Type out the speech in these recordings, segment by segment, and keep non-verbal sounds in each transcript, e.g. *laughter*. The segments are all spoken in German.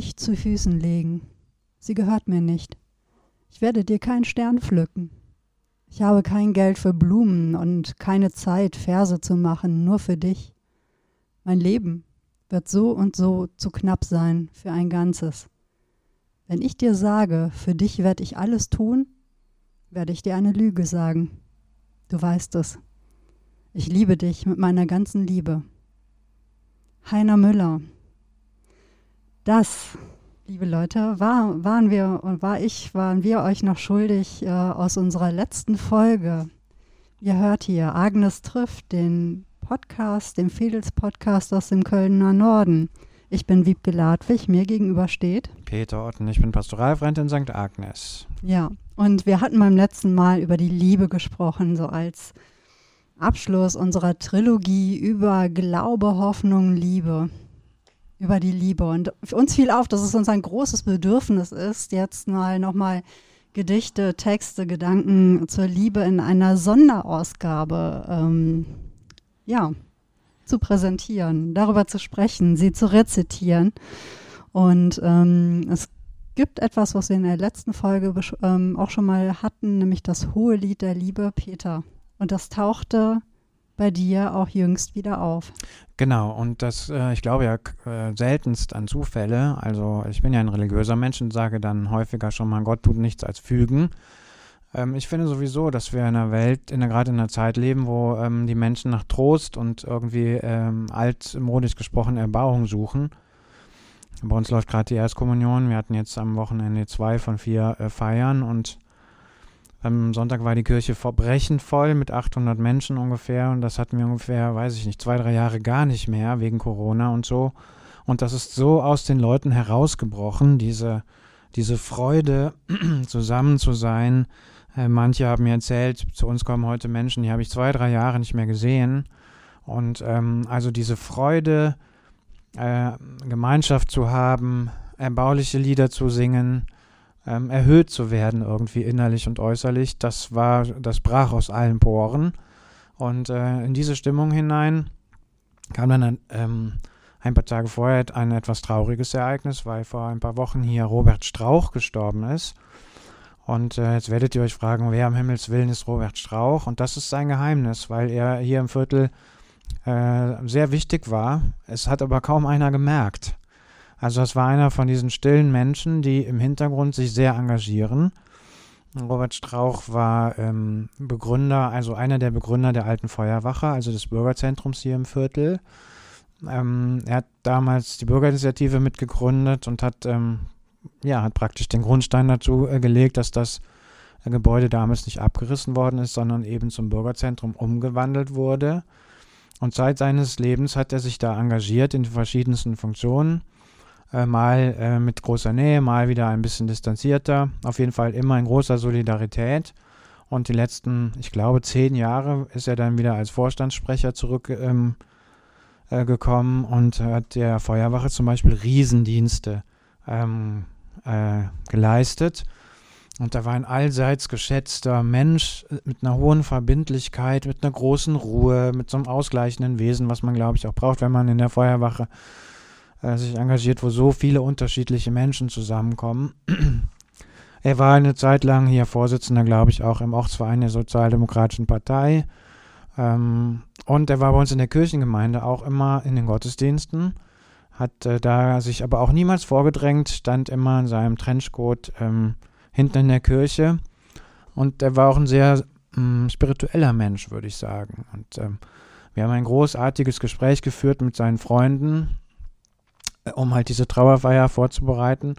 nicht zu Füßen legen. Sie gehört mir nicht. Ich werde dir keinen Stern pflücken. Ich habe kein Geld für Blumen und keine Zeit, Verse zu machen, nur für dich. Mein Leben wird so und so zu knapp sein für ein Ganzes. Wenn ich dir sage, für dich werde ich alles tun, werde ich dir eine Lüge sagen. Du weißt es. Ich liebe dich mit meiner ganzen Liebe. Heiner Müller. Das, liebe Leute, war, waren wir und war ich, waren wir euch noch schuldig äh, aus unserer letzten Folge. Ihr hört hier Agnes trifft den Podcast, den Fedels-Podcast aus dem Kölner Norden. Ich bin Wiebke Ladwig, mir gegenüber steht Peter Otten, ich bin Pastoralfreund in St. Agnes. Ja, und wir hatten beim letzten Mal über die Liebe gesprochen, so als Abschluss unserer Trilogie über Glaube, Hoffnung, Liebe. Über die Liebe. Und uns fiel auf, dass es uns ein großes Bedürfnis ist, jetzt mal nochmal Gedichte, Texte, Gedanken zur Liebe in einer Sonderausgabe ähm, ja, zu präsentieren, darüber zu sprechen, sie zu rezitieren. Und ähm, es gibt etwas, was wir in der letzten Folge ähm, auch schon mal hatten, nämlich das hohe Lied der Liebe, Peter. Und das tauchte bei dir auch jüngst wieder auf. Genau, und das, äh, ich glaube ja äh, seltenst an Zufälle. Also ich bin ja ein religiöser Mensch und sage dann häufiger schon mal, Gott tut nichts als fügen. Ähm, ich finde sowieso, dass wir in einer Welt, in gerade in einer Zeit leben, wo ähm, die Menschen nach Trost und irgendwie ähm, altmodisch gesprochen Erbauung suchen. Bei uns läuft gerade die Erstkommunion. Wir hatten jetzt am Wochenende zwei von vier äh, Feiern und am Sonntag war die Kirche verbrechend voll mit 800 Menschen ungefähr und das hatten wir ungefähr, weiß ich nicht, zwei, drei Jahre gar nicht mehr wegen Corona und so. Und das ist so aus den Leuten herausgebrochen, diese, diese Freude, *clears throat* zusammen zu sein. Äh, manche haben mir erzählt, zu uns kommen heute Menschen, die habe ich zwei, drei Jahre nicht mehr gesehen. Und ähm, also diese Freude, äh, Gemeinschaft zu haben, erbauliche Lieder zu singen, ähm, erhöht zu werden, irgendwie innerlich und äußerlich, das war, das brach aus allen Poren. Und äh, in diese Stimmung hinein kam dann ähm, ein paar Tage vorher ein etwas trauriges Ereignis, weil vor ein paar Wochen hier Robert Strauch gestorben ist. Und äh, jetzt werdet ihr euch fragen, wer am Himmels Willen ist Robert Strauch? Und das ist sein Geheimnis, weil er hier im Viertel äh, sehr wichtig war. Es hat aber kaum einer gemerkt. Also das war einer von diesen stillen Menschen, die im Hintergrund sich sehr engagieren. Robert Strauch war ähm, Begründer, also einer der Begründer der alten Feuerwache, also des Bürgerzentrums hier im Viertel. Ähm, er hat damals die Bürgerinitiative mitgegründet und hat, ähm, ja, hat praktisch den Grundstein dazu äh, gelegt, dass das äh, Gebäude damals nicht abgerissen worden ist, sondern eben zum Bürgerzentrum umgewandelt wurde. Und seit seines Lebens hat er sich da engagiert in verschiedensten Funktionen. Äh, mal äh, mit großer Nähe, mal wieder ein bisschen distanzierter. Auf jeden Fall immer in großer Solidarität. Und die letzten, ich glaube, zehn Jahre ist er dann wieder als Vorstandssprecher zurückgekommen ähm, äh, und hat der Feuerwache zum Beispiel Riesendienste ähm, äh, geleistet. Und da war ein allseits geschätzter Mensch mit einer hohen Verbindlichkeit, mit einer großen Ruhe, mit so einem ausgleichenden Wesen, was man, glaube ich, auch braucht, wenn man in der Feuerwache äh, sich engagiert, wo so viele unterschiedliche Menschen zusammenkommen. *clears throat* er war eine Zeit lang hier Vorsitzender, glaube ich, auch im Ortsverein der Sozialdemokratischen Partei. Ähm, und er war bei uns in der Kirchengemeinde auch immer in den Gottesdiensten, hat äh, da sich aber auch niemals vorgedrängt, stand immer in seinem Trenchcoat ähm, hinten in der Kirche. Und er war auch ein sehr ähm, spiritueller Mensch, würde ich sagen. Und ähm, wir haben ein großartiges Gespräch geführt mit seinen Freunden um halt diese Trauerfeier vorzubereiten.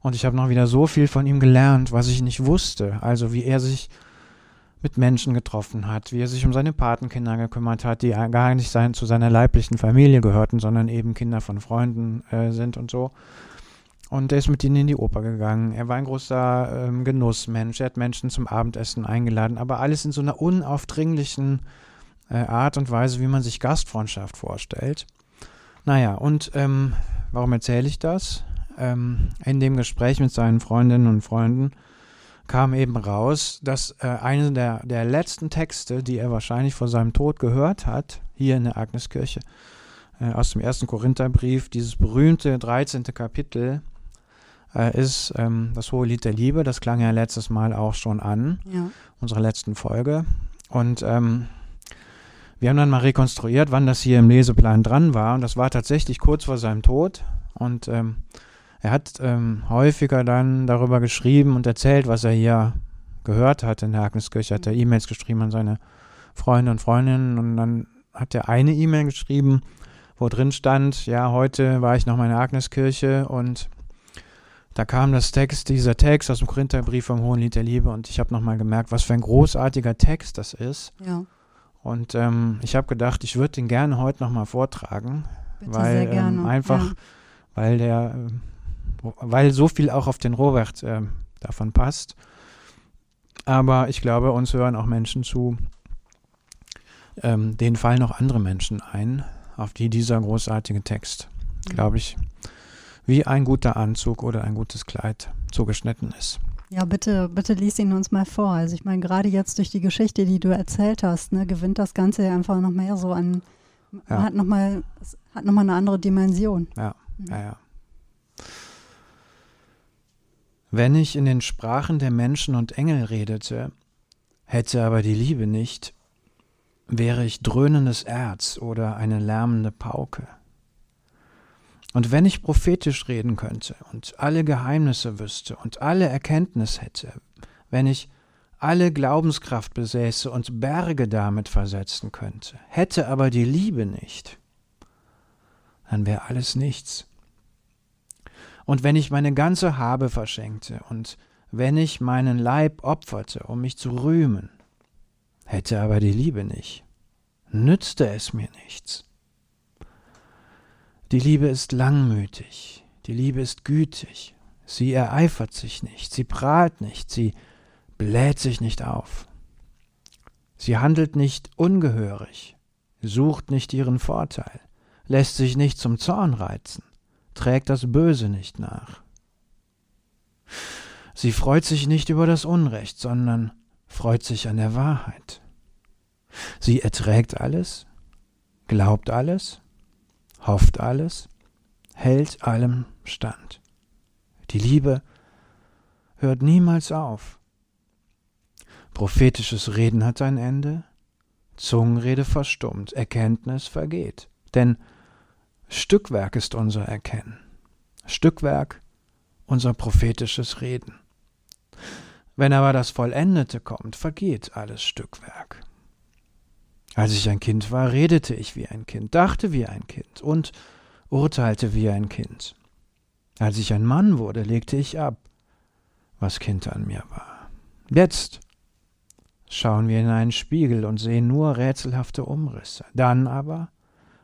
Und ich habe noch wieder so viel von ihm gelernt, was ich nicht wusste. Also wie er sich mit Menschen getroffen hat, wie er sich um seine Patenkinder gekümmert hat, die gar nicht sein, zu seiner leiblichen Familie gehörten, sondern eben Kinder von Freunden äh, sind und so. Und er ist mit ihnen in die Oper gegangen. Er war ein großer ähm, Genussmensch. Er hat Menschen zum Abendessen eingeladen, aber alles in so einer unaufdringlichen äh, Art und Weise, wie man sich Gastfreundschaft vorstellt. Naja, und ähm, warum erzähle ich das? Ähm, in dem Gespräch mit seinen Freundinnen und Freunden kam eben raus, dass äh, eine der, der letzten Texte, die er wahrscheinlich vor seinem Tod gehört hat, hier in der Agneskirche, äh, aus dem ersten Korintherbrief, dieses berühmte 13. Kapitel, äh, ist ähm, das hohe Lied der Liebe. Das klang ja letztes Mal auch schon an, ja. unserer letzten Folge. Und ähm, wir haben dann mal rekonstruiert, wann das hier im Leseplan dran war. Und das war tatsächlich kurz vor seinem Tod. Und ähm, er hat ähm, häufiger dann darüber geschrieben und erzählt, was er hier gehört hat in der Agniskirche. Hat er E-Mails geschrieben an seine Freunde und Freundinnen. Und dann hat er eine E-Mail geschrieben, wo drin stand, ja, heute war ich noch mal in der Agniskirche und da kam das Text, dieser Text aus dem Korintherbrief vom Hohen Lied der Liebe und ich habe nochmal gemerkt, was für ein großartiger Text das ist. Ja. Und ähm, ich habe gedacht, ich würde den gerne heute nochmal vortragen, Bitte weil ähm, einfach, ja. weil der, äh, weil so viel auch auf den Robert äh, davon passt. Aber ich glaube, uns hören auch Menschen zu, ähm, denen fallen auch andere Menschen ein, auf die dieser großartige Text, glaube ich, wie ein guter Anzug oder ein gutes Kleid zugeschnitten ist. Ja, bitte, bitte lies ihn uns mal vor. Also ich meine, gerade jetzt durch die Geschichte, die du erzählt hast, ne, gewinnt das Ganze einfach noch mehr so an, ja. hat nochmal hat noch mal eine andere Dimension. Ja, mhm. ja, ja. Wenn ich in den Sprachen der Menschen und Engel redete, hätte aber die Liebe nicht, wäre ich dröhnendes Erz oder eine lärmende Pauke. Und wenn ich prophetisch reden könnte und alle Geheimnisse wüsste und alle Erkenntnis hätte, wenn ich alle Glaubenskraft besäße und Berge damit versetzen könnte, hätte aber die Liebe nicht, dann wäre alles nichts. Und wenn ich meine ganze Habe verschenkte und wenn ich meinen Leib opferte, um mich zu rühmen, hätte aber die Liebe nicht, nützte es mir nichts. Die Liebe ist langmütig, die Liebe ist gütig, sie ereifert sich nicht, sie prahlt nicht, sie bläht sich nicht auf. Sie handelt nicht ungehörig, sucht nicht ihren Vorteil, lässt sich nicht zum Zorn reizen, trägt das Böse nicht nach. Sie freut sich nicht über das Unrecht, sondern freut sich an der Wahrheit. Sie erträgt alles, glaubt alles, hofft alles, hält allem stand. Die Liebe hört niemals auf. Prophetisches Reden hat ein Ende, Zungenrede verstummt, Erkenntnis vergeht. Denn Stückwerk ist unser Erkennen, Stückwerk unser prophetisches Reden. Wenn aber das Vollendete kommt, vergeht alles Stückwerk. Als ich ein Kind war, redete ich wie ein Kind, dachte wie ein Kind und urteilte wie ein Kind. Als ich ein Mann wurde, legte ich ab, was Kind an mir war. Jetzt schauen wir in einen Spiegel und sehen nur rätselhafte Umrisse. Dann aber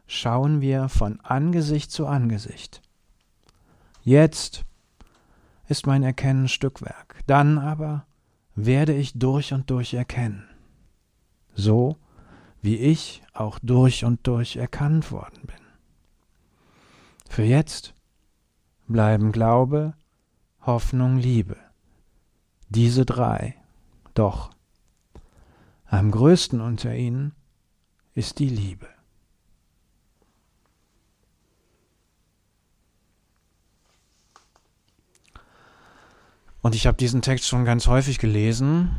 schauen wir von Angesicht zu Angesicht. Jetzt ist mein Erkennen Stückwerk, dann aber werde ich durch und durch erkennen. So wie ich auch durch und durch erkannt worden bin. Für jetzt bleiben Glaube, Hoffnung, Liebe. Diese drei. Doch am größten unter ihnen ist die Liebe. Und ich habe diesen Text schon ganz häufig gelesen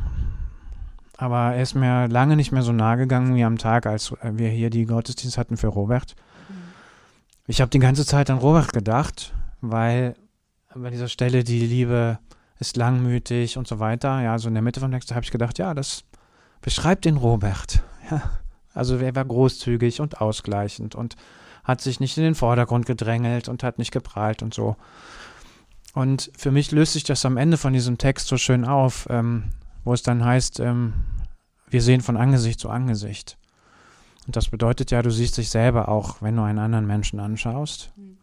aber er ist mir lange nicht mehr so nahe gegangen wie am Tag, als wir hier die Gottesdienst hatten für Robert. Mhm. Ich habe die ganze Zeit an Robert gedacht, weil bei dieser Stelle die Liebe ist langmütig und so weiter, ja, so in der Mitte vom Text habe ich gedacht, ja, das beschreibt den Robert. *laughs* Ja. Also er war großzügig und ausgleichend und hat sich nicht in den Vordergrund gedrängelt und hat nicht geprahlt und so. Und für mich löst sich das am Ende von diesem Text so schön auf. Ähm, wo es dann heißt, ähm, wir sehen von Angesicht zu Angesicht. Und das bedeutet ja, du siehst dich selber auch, wenn du einen anderen Menschen anschaust. Mhm.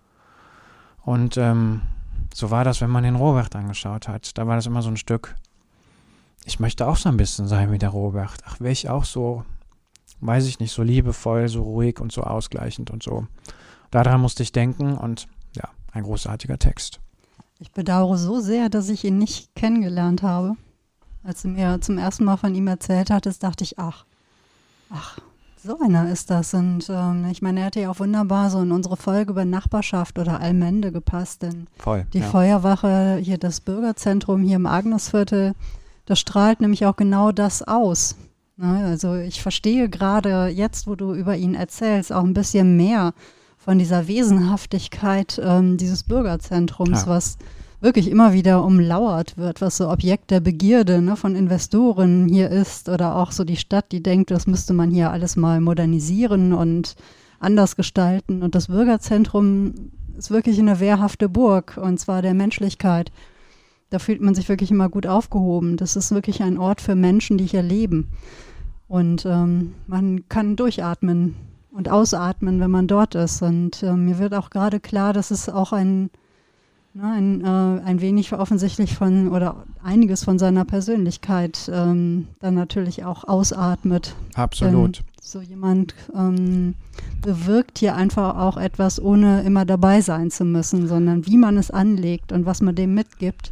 Und ähm, so war das, wenn man den Robert angeschaut hat. Da war das immer so ein Stück, ich möchte auch so ein bisschen sein wie der Robert. Ach, wäre ich auch so, weiß ich nicht, so liebevoll, so ruhig und so ausgleichend und so. Daran musste ich denken und ja, ein großartiger Text. Ich bedauere so sehr, dass ich ihn nicht kennengelernt habe. Als du mir zum ersten Mal von ihm erzählt hattest, dachte ich, ach, ach, So einer ist das. Und ähm, ich meine, er hätte ja auch wunderbar so in unsere Folge über Nachbarschaft oder Allmende gepasst, denn Voll. die ja. Feuerwache, hier das Bürgerzentrum hier im Agnesviertel, das strahlt nämlich auch genau das aus. Ne? Also ich verstehe gerade jetzt, wo du über ihn erzählst, auch ein bisschen mehr von dieser Wesenhaftigkeit ähm, dieses Bürgerzentrums, Ja. was wirklich immer wieder umlauert wird, was so Objekt der Begierde ne, von Investoren hier ist oder auch so die Stadt, die denkt, das müsste man hier alles mal modernisieren und anders gestalten. Und das Bürgerzentrum ist wirklich eine wehrhafte Burg und zwar der Menschlichkeit. Da fühlt man sich wirklich immer gut aufgehoben. Das ist wirklich ein Ort für Menschen, die hier leben. Und ähm, man kann durchatmen und ausatmen, wenn man dort ist. Und äh, mir wird auch gerade klar, dass es auch ein, ne, ein, äh, ein wenig offensichtlich von oder einiges von seiner Persönlichkeit ähm, dann natürlich auch ausatmet. Absolut. So jemand ähm, bewirkt hier einfach auch etwas, ohne immer dabei sein zu müssen, sondern wie man es anlegt und was man dem mitgibt,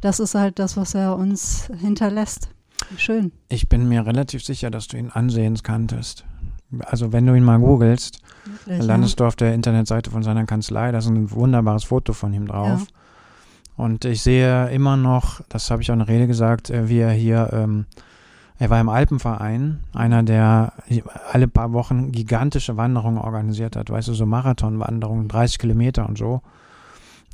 das ist halt das, was er uns hinterlässt. Wie Schön. Ich bin mir relativ sicher, dass du ihn ansehens kanntest. Also wenn du ihn mal googelst, Wirklich, landest du auf der Internetseite von seiner Kanzlei, da ist ein wunderbares Foto von ihm drauf. Und ich sehe immer noch, das habe ich auch in der Rede gesagt, äh, wie er hier, ähm, er war im Alpenverein, einer, der alle paar Wochen gigantische Wanderungen organisiert hat, weißt du, so Marathonwanderungen, 30 Kilometer und so.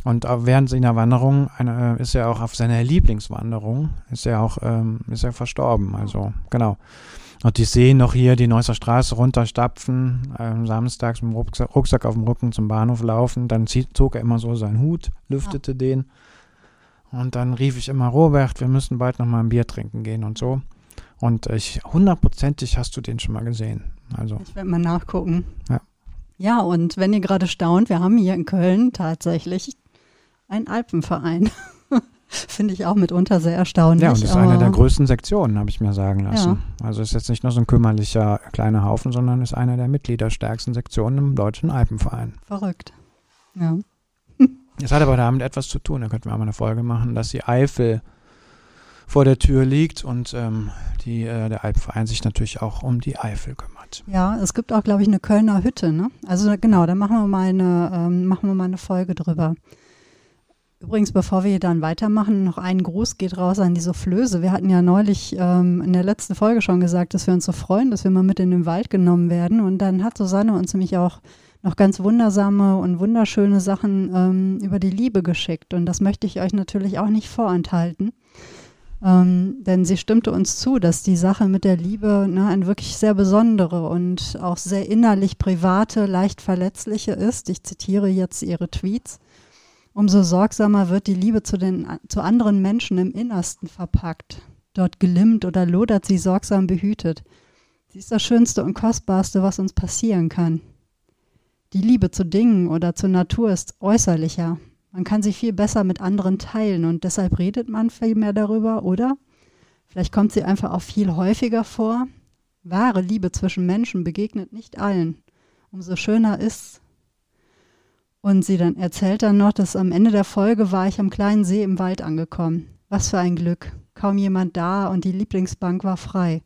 Und während seiner Wanderung eine, ist er auch auf seiner Lieblingswanderung, ist er auch, ähm, ist er verstorben, also genau. Und ich sehe noch hier die Neusser Straße runterstapfen, ähm, samstags mit dem Rucksack, Rucksack auf dem Rücken zum Bahnhof laufen. Dann zieht, zog er immer so seinen Hut, lüftete den. Und dann rief ich immer, Robert, wir müssen bald noch mal ein Bier trinken gehen und so. Und ich, hundertprozentig hast du den schon mal gesehen. Also, Ich werde mal nachgucken. Ja. Ja, und wenn ihr gerade staunt, wir haben hier in Köln tatsächlich einen Alpenverein. *laughs* Finde ich auch mitunter sehr erstaunlich. ja, und das ist eine der größten Sektionen, habe ich mir sagen lassen. Also ist jetzt nicht nur so ein kümmerlicher kleiner Haufen, sondern ist einer der mitgliederstärksten Sektionen im Deutschen Alpenverein. Verrückt. Ja. *laughs* Es hat aber damit etwas zu tun, da könnten wir auch mal eine Folge machen, dass die Eifel vor der Tür liegt und ähm, die, äh, der Alpenverein sich natürlich auch um die Eifel kümmert. ja, es gibt auch, glaube ich, eine Kölner Hütte. Ne? Also genau, da machen wir mal eine, ähm, machen wir mal eine Folge drüber. Übrigens, bevor wir dann weitermachen, noch ein Gruß geht raus an die Soufflöse. Wir hatten ja neulich ähm, in der letzten Folge schon gesagt, dass wir uns so freuen, dass wir mal mit in den Wald genommen werden. Und dann hat Susanne uns nämlich auch noch ganz wundersame und wunderschöne Sachen ähm, über die Liebe geschickt. Und das möchte ich euch natürlich auch nicht vorenthalten. Ähm, denn sie stimmte uns zu, dass die Sache mit der Liebe ne, eine wirklich sehr besondere und auch sehr innerlich private, leicht verletzliche ist. Ich zitiere jetzt ihre Tweets. Umso sorgsamer wird die Liebe zu, den, zu anderen Menschen im Innersten verpackt. Dort gelimmt oder lodert sie sorgsam behütet. Sie ist das Schönste und Kostbarste, was uns passieren kann. Die Liebe zu Dingen oder zur Natur ist äußerlicher. Man kann sie viel besser mit anderen teilen und deshalb redet man viel mehr darüber, oder? Vielleicht kommt sie einfach auch viel häufiger vor. Wahre Liebe zwischen Menschen begegnet nicht allen. Umso schöner ist's. Und sie dann erzählt dann noch, dass am Ende der Folge war ich am kleinen See im Wald angekommen. Was für ein Glück. Kaum jemand da und die Lieblingsbank war frei.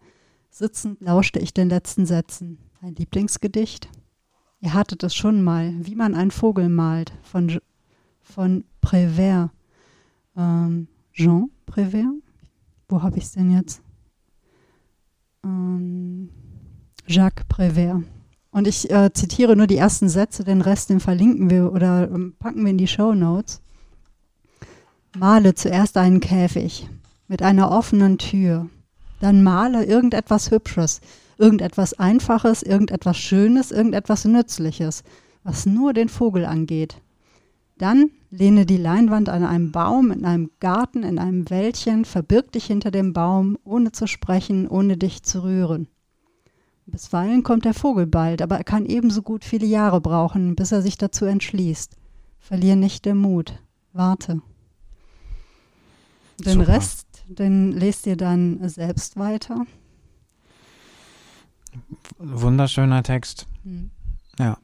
Sitzend lauschte ich den letzten Sätzen. Ein Lieblingsgedicht? Ihr hattet es schon mal, wie man einen Vogel malt, von, von Prévert. Ähm, Jean Prévert? Wo habe ich es denn jetzt? Ähm, Jacques Prévert. Und ich äh, zitiere nur die ersten Sätze, den Rest, den verlinken wir oder ähm, packen wir in die Show Notes. Male zuerst einen Käfig mit einer offenen Tür. Dann male irgendetwas Hübsches, irgendetwas Einfaches, irgendetwas Schönes, irgendetwas Nützliches, was nur den Vogel angeht. Dann lehne die Leinwand an einem Baum, in einem Garten, in einem Wäldchen, verbirg dich hinter dem Baum, ohne zu sprechen, ohne dich zu rühren. Bisweilen kommt der Vogel bald, aber er kann ebenso gut viele Jahre brauchen, bis er sich dazu entschließt. Verlier nicht den Mut. Warte. Den Super. Rest, den lest ihr dann selbst weiter. Wunderschöner Text. Ja.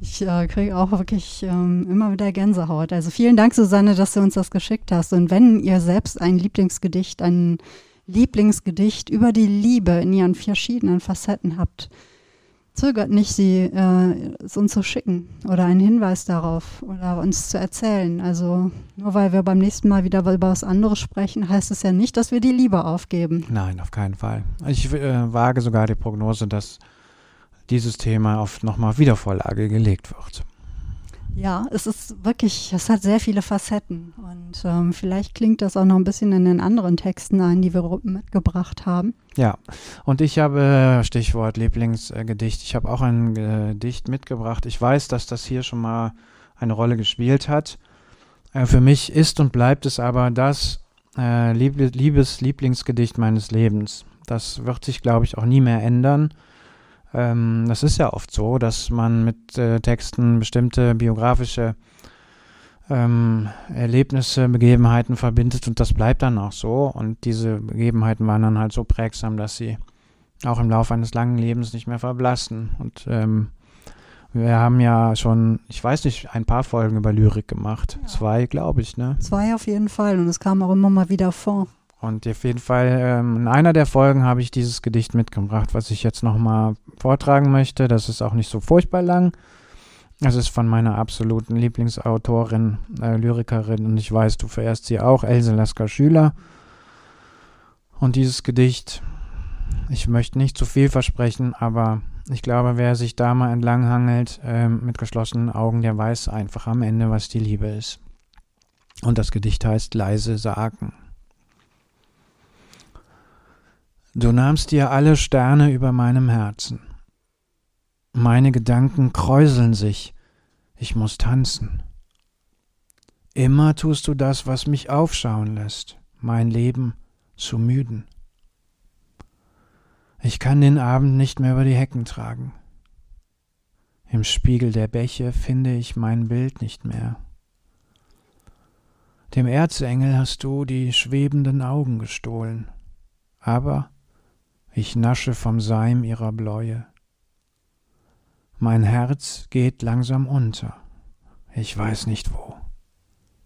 Ich äh, kriege auch wirklich ähm, immer wieder Gänsehaut. Also vielen Dank, Susanne, dass du uns das geschickt hast. Und wenn ihr selbst ein Lieblingsgedicht, ein Lieblingsgedicht über die Liebe in ihren verschiedenen Facetten habt, zögert nicht, sie äh, uns zu schicken oder einen Hinweis darauf oder uns zu erzählen. Also nur weil wir beim nächsten Mal wieder über was anderes sprechen, heißt es ja nicht, dass wir die Liebe aufgeben. Nein, auf keinen Fall. Ich äh, wage sogar die Prognose, dass dieses Thema auf nochmal Wiedervorlage gelegt wird. Ja, es ist wirklich, es hat sehr viele Facetten und ähm, vielleicht klingt das auch noch ein bisschen in den anderen Texten ein, die wir mitgebracht haben. Ja, und ich habe, Stichwort Lieblingsgedicht, ich habe auch ein Gedicht mitgebracht. Ich weiß, dass das hier schon mal eine Rolle gespielt hat. Äh, für mich ist und bleibt es aber das äh, Liebes Lieblingsgedicht meines Lebens. Das wird sich, glaube ich, auch nie mehr ändern. Ähm, das ist ja oft so, dass man mit äh, Texten bestimmte biografische ähm, Erlebnisse, Begebenheiten verbindet und das bleibt dann auch so. Und diese Begebenheiten waren dann halt so prägsam, dass sie auch im Laufe eines langen Lebens nicht mehr verblassen. Und ähm, wir haben ja schon, ich weiß nicht, ein paar Folgen über Lyrik gemacht. Ja. Zwei, glaube ich, ne? Zwei auf jeden Fall. Und es kam auch immer mal wieder vor. Und auf jeden Fall, ähm, in einer der Folgen habe ich dieses Gedicht mitgebracht, was ich jetzt nochmal vortragen möchte. Das ist auch nicht so furchtbar lang. Es ist von meiner absoluten Lieblingsautorin, äh, Lyrikerin, und ich weiß, du verehrst sie auch, Else Lasker Schüler. Und dieses Gedicht, ich möchte nicht zu viel versprechen, aber ich glaube, wer sich da mal entlanghangelt äh, mit geschlossenen Augen, der weiß einfach am Ende, was die Liebe ist. Und das Gedicht heißt Leise sagen. Du nahmst dir alle Sterne über meinem Herzen. Meine Gedanken kräuseln sich, ich muss tanzen. Immer tust du das, was mich aufschauen lässt, mein Leben zu müden. Ich kann den Abend nicht mehr über die Hecken tragen. Im Spiegel der Bäche finde ich mein Bild nicht mehr. Dem Erzengel hast du die schwebenden Augen gestohlen, aber ich nasche vom Seim ihrer Bläue. Mein Herz geht langsam unter, ich weiß nicht wo.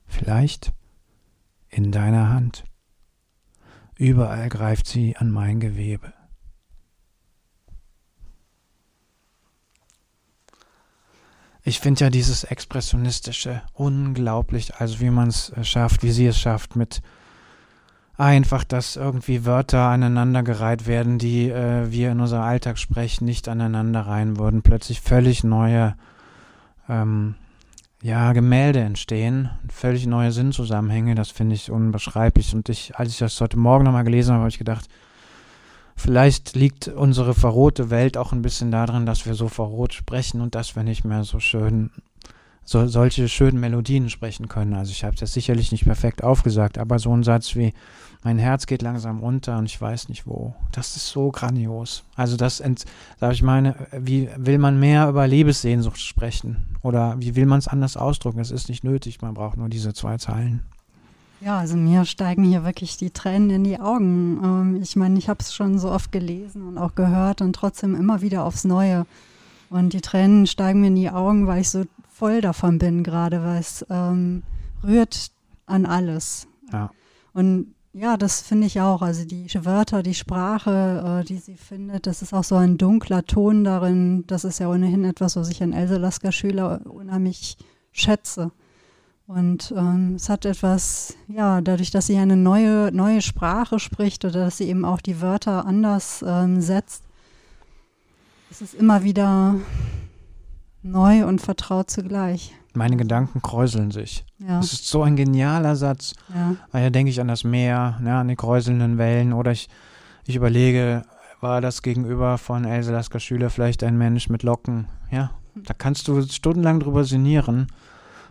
Vielleicht in deiner Hand. Überall greift sie an mein Gewebe. Ich finde ja dieses Expressionistische unglaublich, also wie man es schafft, wie sie es schafft, mit einfach, dass irgendwie Wörter aneinandergereiht werden, die äh, wir in unser Alltag sprechen, nicht aneinander rein würden. Plötzlich völlig neue ähm, ja, Gemälde entstehen, völlig neue Sinnzusammenhänge. Das finde ich unbeschreiblich. Und ich, als ich das heute Morgen nochmal gelesen habe, habe ich gedacht, vielleicht liegt unsere verrohte Welt auch ein bisschen darin, dass wir so verroht sprechen und dass wir nicht mehr so schön so, solche schönen Melodien sprechen können. Also ich habe jetzt sicherlich nicht perfekt aufgesagt, aber so ein Satz wie mein Herz geht langsam runter und ich weiß nicht wo, das ist so grandios. Also das, sag ich meine, wie will man mehr über Liebessehnsucht sprechen oder wie will man es anders ausdrücken? Es ist nicht nötig, man braucht nur diese zwei Zeilen. Ja, also mir steigen hier wirklich die Tränen in die Augen. Ähm, ich meine, ich habe es schon so oft gelesen und auch gehört und trotzdem immer wieder aufs Neue. Und die Tränen steigen mir in die Augen, weil ich so voll davon bin gerade, weil es ähm, rührt an alles. Ja. Und ja, das finde ich auch. Also die Wörter, die Sprache, äh, die sie findet, das ist auch so ein dunkler Ton darin. Das ist ja ohnehin etwas, was ich an Else Lasker Schüler unheimlich schätze. Und ähm, es hat etwas, ja, dadurch, dass sie eine neue, neue Sprache spricht oder dass sie eben auch die Wörter anders ähm, setzt, ist es immer wieder Neu und vertraut zugleich. Meine Gedanken kräuseln sich. Ja. Das ist so ein genialer Satz. Ja. Weil da denke ich an das Meer, ja, an die kräuselnden Wellen oder ich, ich überlege, war das gegenüber von Else Lasker Schüler vielleicht ein Mensch mit Locken? Ja, da kannst du stundenlang drüber sinnieren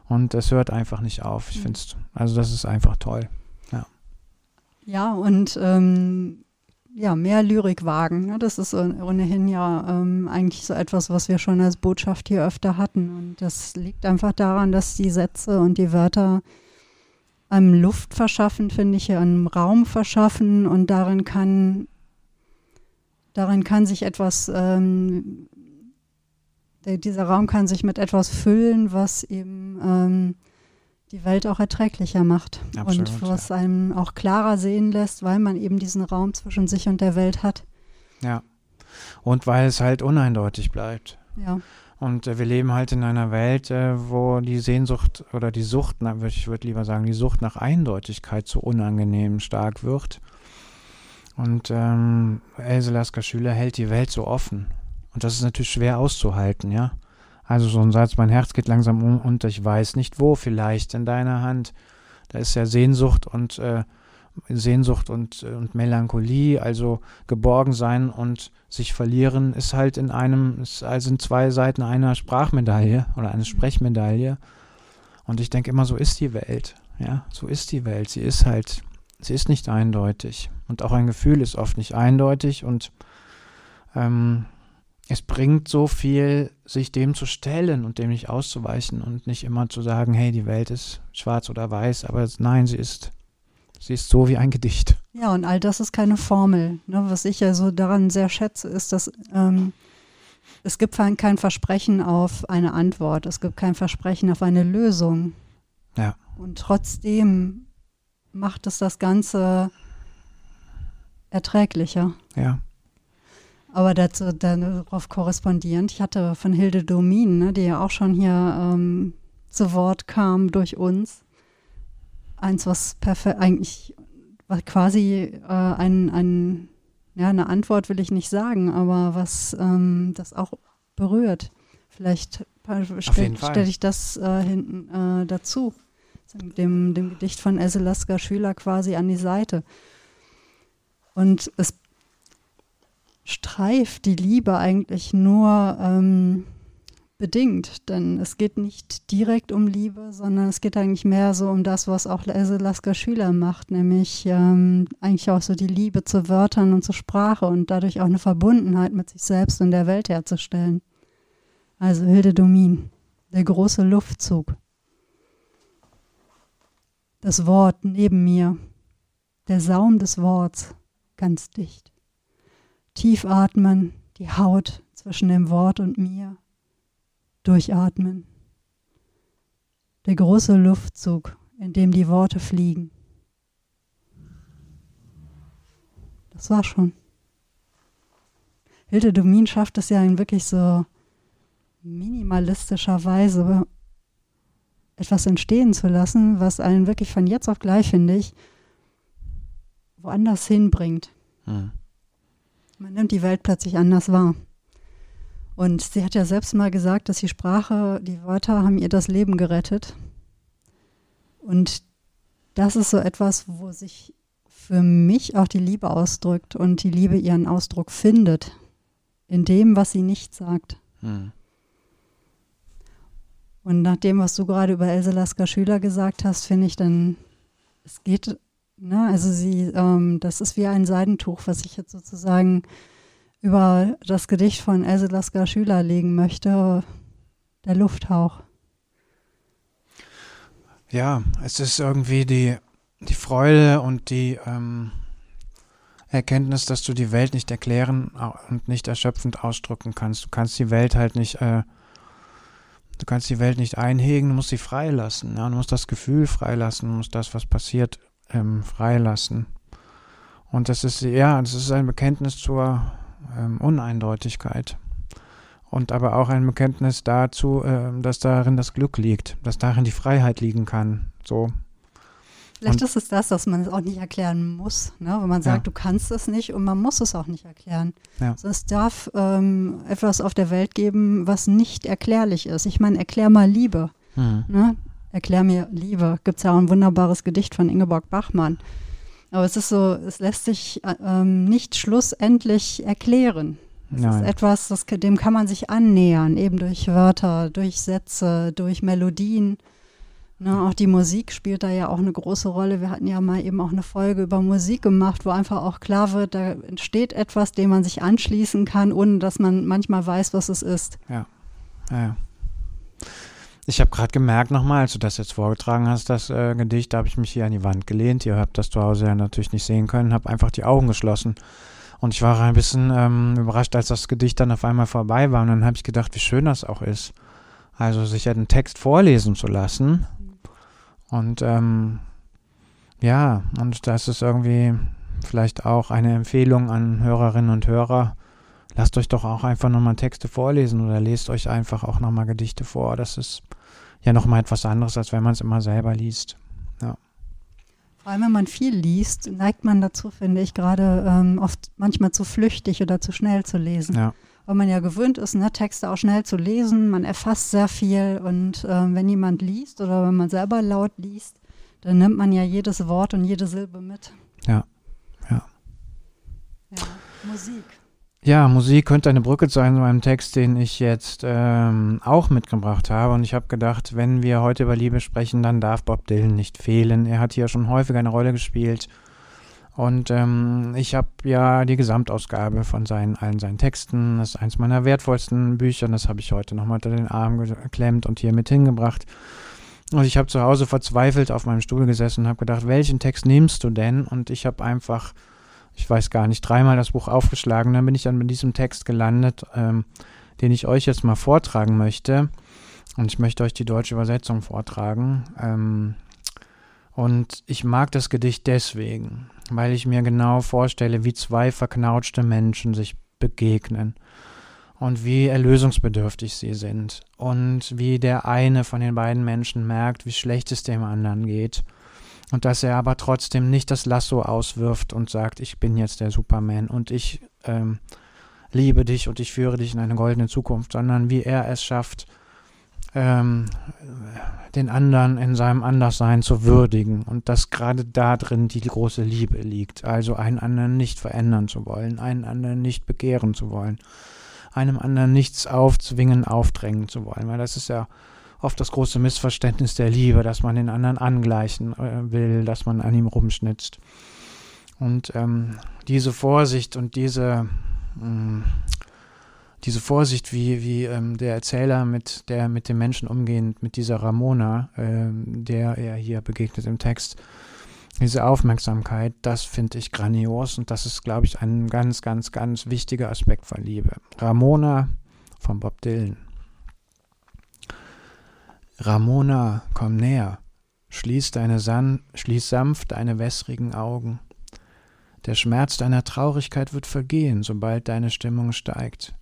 und es hört einfach nicht auf. Ich mhm. finde es, also das ist einfach toll. Ja, ja und ähm, ja, mehr Lyrik wagen. Ne? Das ist ohnehin ja ähm, eigentlich so etwas, was wir schon als Botschaft hier öfter hatten. Und das liegt einfach daran, dass die Sätze und die Wörter einem Luft verschaffen, finde ich, einem Raum verschaffen und darin kann, darin kann sich etwas, ähm, der, dieser Raum kann sich mit etwas füllen, was eben ähm, die Welt auch erträglicher macht Absolut, und was ja. einem auch klarer sehen lässt, weil man eben diesen Raum zwischen sich und der Welt hat. Ja. Und weil es halt uneindeutig bleibt. Ja, Und äh, wir leben halt in einer Welt, äh, wo die Sehnsucht oder die Sucht, na, ich würde lieber sagen, die Sucht nach Eindeutigkeit so unangenehm stark wird. Und ähm, Else Lasker Schüler hält die Welt so offen. Und das ist natürlich schwer auszuhalten, ja. Also so ein Satz, mein Herz geht langsam um und ich weiß nicht wo, vielleicht in deiner Hand. Da ist ja Sehnsucht und äh, Sehnsucht und, äh, und Melancholie, also geborgen sein und sich verlieren, ist halt in einem, ist, also sind zwei Seiten einer Sprachmedaille oder eine Sprechmedaille. Und ich denke immer, so ist die Welt. Ja, so ist die Welt. Sie ist halt, sie ist nicht eindeutig. Und auch ein Gefühl ist oft nicht eindeutig und ähm, es bringt so viel, sich dem zu stellen und dem nicht auszuweichen und nicht immer zu sagen, hey, die Welt ist schwarz oder weiß, aber nein, sie ist, sie ist so wie ein Gedicht. ja, und all das ist keine Formel. Ne? Was ich ja so daran sehr schätze, ist, dass ähm, es gibt kein kein Versprechen auf eine Antwort, es gibt kein Versprechen auf eine Lösung. Ja. Und trotzdem macht es das Ganze erträglicher. Ja, Aber dazu darauf korrespondierend, ich hatte von Hilde Domin, ne, die ja auch schon hier ähm, zu Wort kam durch uns, eins, was perfekt eigentlich was quasi äh, ein, ein, ja, eine Antwort will ich nicht sagen, aber was ähm, das auch berührt. Vielleicht stelle stell ich das äh, hinten äh, dazu, dem, dem Gedicht von Else Lasker Schüler quasi an die Seite. Und es streift die Liebe eigentlich nur ähm, bedingt, denn es geht nicht direkt um Liebe, sondern es geht eigentlich mehr so um das, was auch Else Lasker Schüler macht, nämlich ähm, eigentlich auch so die Liebe zu Wörtern und zur Sprache und dadurch auch eine Verbundenheit mit sich selbst und der Welt herzustellen. Also Hilde Domin, der große Luftzug. Das Wort neben mir, der Saum des Worts, ganz dicht. Tief atmen, die Haut zwischen dem Wort und mir. Durchatmen. Der große Luftzug, in dem die Worte fliegen. Das war schon. Hilde Domin schafft es ja in wirklich so minimalistischer Weise etwas entstehen zu lassen, was einen wirklich von jetzt auf gleich, finde ich, woanders hinbringt. hm. Man nimmt die Welt plötzlich anders wahr. Und sie hat ja selbst mal gesagt, dass die Sprache, die Wörter haben ihr das Leben gerettet. Und das ist so etwas, wo sich für mich auch die Liebe ausdrückt und die Liebe ihren Ausdruck findet in dem, was sie nicht sagt. Hm. Und nach dem, was du gerade über Else Lasker Schüler gesagt hast, finde ich dann, es geht, ne, also sie, ähm, das ist wie ein Seidentuch, was ich jetzt sozusagen über das Gedicht von Else Lasker Schüler legen möchte, der Lufthauch. Ja, es ist irgendwie die, die Freude und die ähm, Erkenntnis, dass du die Welt nicht erklären und nicht erschöpfend ausdrücken kannst. Du kannst die Welt halt nicht, äh, du kannst die Welt nicht einhegen, du musst sie freilassen. Ja? Du musst das Gefühl freilassen, du musst das, was passiert, ähm, freilassen. Und das ist, ja, das ist ein Bekenntnis zur ähm, Uneindeutigkeit. Und aber auch ein Bekenntnis dazu, ähm, dass darin das Glück liegt, dass darin die Freiheit liegen kann. So. Vielleicht Und- ist es das, dass man es auch nicht erklären muss, ne? wenn man sagt, Ja. du kannst es nicht und man muss es auch nicht erklären. Ja. Also es darf ähm, etwas auf der Welt geben, was nicht erklärlich ist. Ich meine, erklär mal Liebe. Hm. Ne? Erklär mir Liebe. Gibt es ja auch ein wunderbares Gedicht von Ingeborg Bachmann. Aber es ist so, es lässt sich äh, ähm, nicht schlussendlich erklären. Es ist Nein. etwas, das, dem kann man sich annähern, eben durch Wörter, durch Sätze, durch Melodien. Ne, auch die Musik spielt da ja auch eine große Rolle. Wir hatten ja mal eben auch eine Folge über Musik gemacht, wo einfach auch klar wird, da entsteht etwas, dem man sich anschließen kann, ohne dass man manchmal weiß, was es ist. Ja, ja. Ich habe gerade gemerkt nochmal, als du das jetzt vorgetragen hast, das äh, Gedicht, da habe ich mich hier an die Wand gelehnt. Ihr habt das zu Hause ja natürlich nicht sehen können, habe einfach die Augen geschlossen. Und ich war ein bisschen ähm, überrascht, als das Gedicht dann auf einmal vorbei war. Und dann habe ich gedacht, wie schön das auch ist. Also sich ja den Text vorlesen zu lassen Und ähm, ja, und das ist irgendwie vielleicht auch eine Empfehlung an Hörerinnen und Hörer. Lasst euch doch auch einfach nochmal Texte vorlesen oder lest euch einfach auch nochmal Gedichte vor. Das ist ja nochmal etwas anderes, als wenn man es immer selber liest. Ja. Vor allem, wenn man viel liest, neigt man dazu, finde ich, gerade ähm, oft manchmal zu flüchtig oder zu schnell zu lesen. Ja. Weil man ja gewöhnt ist, ne, Texte auch schnell zu lesen. Man erfasst sehr viel und äh, wenn jemand liest oder wenn man selber laut liest, dann nimmt man ja jedes Wort und jede Silbe mit. Ja, ja. Ja, Musik. Ja, Musik könnte eine Brücke sein zu einem Text, den ich jetzt ähm, auch mitgebracht habe. Und ich habe gedacht, wenn wir heute über Liebe sprechen, dann darf Bob Dylan nicht fehlen. Er hat hier schon häufig eine Rolle gespielt. Und ähm, ich habe ja die Gesamtausgabe von seinen, allen seinen Texten. Das ist eins meiner wertvollsten Bücher. Das habe ich heute nochmal unter den Arm geklemmt und hier mit hingebracht. Und ich habe zu Hause verzweifelt auf meinem Stuhl gesessen und habe gedacht, welchen Text nimmst du denn? Und ich habe einfach ich weiß gar nicht, dreimal das Buch aufgeschlagen. Dann bin ich dann mit diesem Text gelandet, ähm, den ich euch jetzt mal vortragen möchte. Und ich möchte euch die deutsche Übersetzung vortragen. Ähm, und ich mag das Gedicht deswegen, weil ich mir genau vorstelle, wie zwei verknautschte Menschen sich begegnen und wie erlösungsbedürftig sie sind und wie der eine von den beiden Menschen merkt, wie schlecht es dem anderen geht und dass er aber trotzdem nicht das Lasso auswirft und sagt, ich bin jetzt der Superman und ich ähm, liebe dich und ich führe dich in eine goldene Zukunft, sondern wie er es schafft, ähm, den anderen in seinem Anderssein zu würdigen. Und dass gerade da drin die große Liebe liegt, also einen anderen nicht verändern zu wollen, einen anderen nicht begehren zu wollen, einem anderen nichts aufzwingen, aufdrängen zu wollen, weil das ist ja oft das große Missverständnis der Liebe, dass man den anderen angleichen äh, will, dass man an ihm rumschnitzt. Und ähm, diese Vorsicht und diese, mh, mm, diese Vorsicht, wie, wie ähm, der Erzähler mit, der mit dem Menschen umgehend, mit dieser Ramona, äh, der er hier begegnet im Text, diese Aufmerksamkeit, das finde ich grandios und das ist, glaube ich, ein ganz, ganz, ganz wichtiger Aspekt von Liebe. Ramona von Bob Dylan. Ramona, komm näher, schließ, deine San schließ sanft deine wässrigen Augen. Der Schmerz deiner Traurigkeit wird vergehen, sobald deine Stimmung steigt.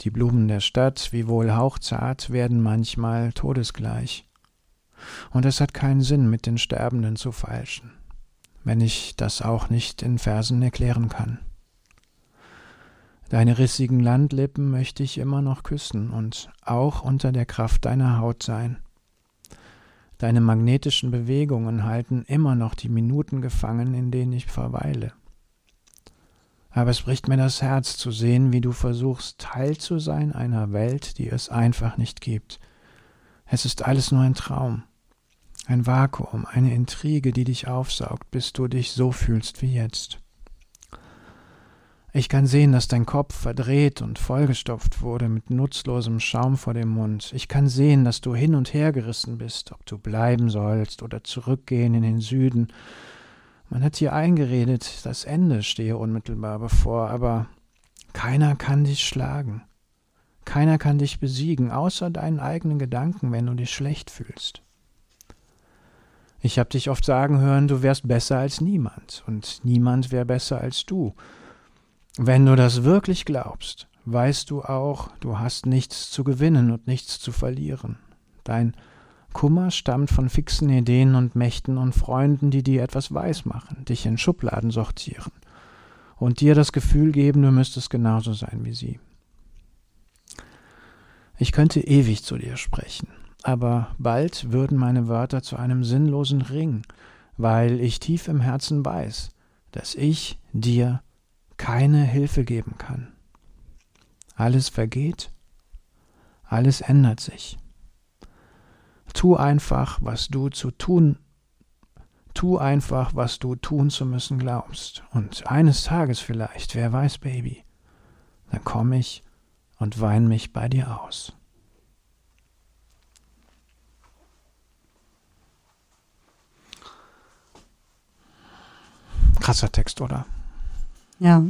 Die Blumen der Stadt, wiewohl hauchzart, werden manchmal todesgleich. Und es hat keinen Sinn, mit den Sterbenden zu feilschen, wenn ich das auch nicht in Versen erklären kann. Deine rissigen Landlippen möchte ich immer noch küssen und auch unter der Kraft deiner Haut sein. Deine magnetischen Bewegungen halten immer noch die Minuten gefangen, in denen ich verweile. Aber es bricht mir das Herz zu sehen, wie du versuchst, Teil zu sein einer Welt, die es einfach nicht gibt. Es ist alles nur ein Traum, ein Vakuum, eine Intrige, die dich aufsaugt, bis du dich so fühlst wie jetzt. Ich kann sehen, dass dein Kopf verdreht und vollgestopft wurde mit nutzlosem Schaum vor dem Mund. Ich kann sehen, dass du hin und her gerissen bist, ob du bleiben sollst oder zurückgehen in den Süden. Man hat hier eingeredet, das Ende stehe unmittelbar bevor, aber keiner kann dich schlagen. Keiner kann dich besiegen, außer deinen eigenen Gedanken, wenn du dich schlecht fühlst. Ich habe dich oft sagen hören, du wärst besser als niemand, und niemand wäre besser als du. Wenn du das wirklich glaubst, weißt du auch, du hast nichts zu gewinnen und nichts zu verlieren. Dein Kummer stammt von fixen Ideen und Mächten und Freunden, die dir etwas weismachen, dich in Schubladen sortieren und dir das Gefühl geben, du müsstest genauso sein wie sie. Ich könnte ewig zu dir sprechen, aber bald würden meine Wörter zu einem sinnlosen Ring, weil ich tief im Herzen weiß, dass ich dir keine Hilfe geben kann. Alles vergeht, alles ändert sich. Tu einfach, was du zu tun, tu einfach, was du tun zu müssen glaubst. Und eines Tages vielleicht, wer weiß, Baby, dann komme ich und weine mich bei dir aus. Krasser Text, oder? Ja.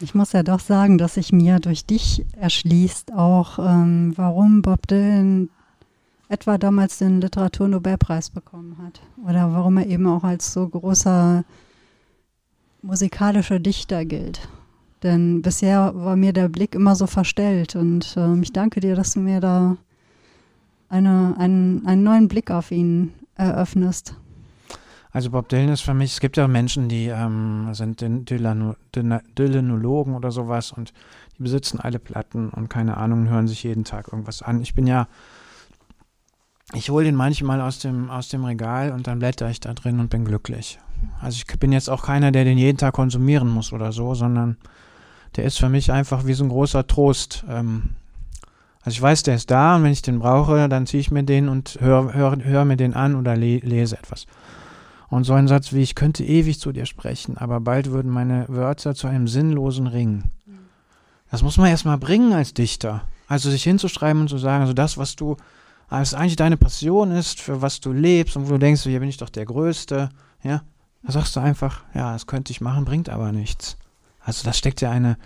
Ich muss ja doch sagen, dass sich mir durch dich erschließt, auch ähm, warum Bob Dylan etwa damals den Literaturnobelpreis bekommen hat. Oder warum er eben auch als so großer musikalischer Dichter gilt. Denn bisher war mir der Blick immer so verstellt und äh, ich danke dir, dass du mir da eine, einen, einen neuen Blick auf ihn eröffnest. Also Bob Dylan ist für mich, es gibt ja Menschen, die ähm, sind Dylanologen oder sowas und die besitzen alle Platten und keine Ahnung, hören sich jeden Tag irgendwas an. Ich bin ja, ich hole den manchmal aus dem, aus dem Regal und dann blätter ich da drin und bin glücklich. Also ich bin jetzt auch keiner, der den jeden Tag konsumieren muss oder so, sondern der ist für mich einfach wie so ein großer Trost. Ähm, also ich weiß, der ist da und wenn ich den brauche, dann ziehe ich mir den und höre hör, hör mir den an oder le lese etwas. Und so ein Satz wie, ich könnte ewig zu dir sprechen, aber bald würden meine Wörter zu einem sinnlosen Ring. Das muss man erstmal bringen als Dichter. Also sich hinzuschreiben und zu sagen, also das, was du, was eigentlich deine Passion ist, für was du lebst und wo du denkst, hier bin ich doch der Größte, ja, da sagst du einfach, ja, das könnte ich machen, bringt aber nichts. Also da steckt ja eine,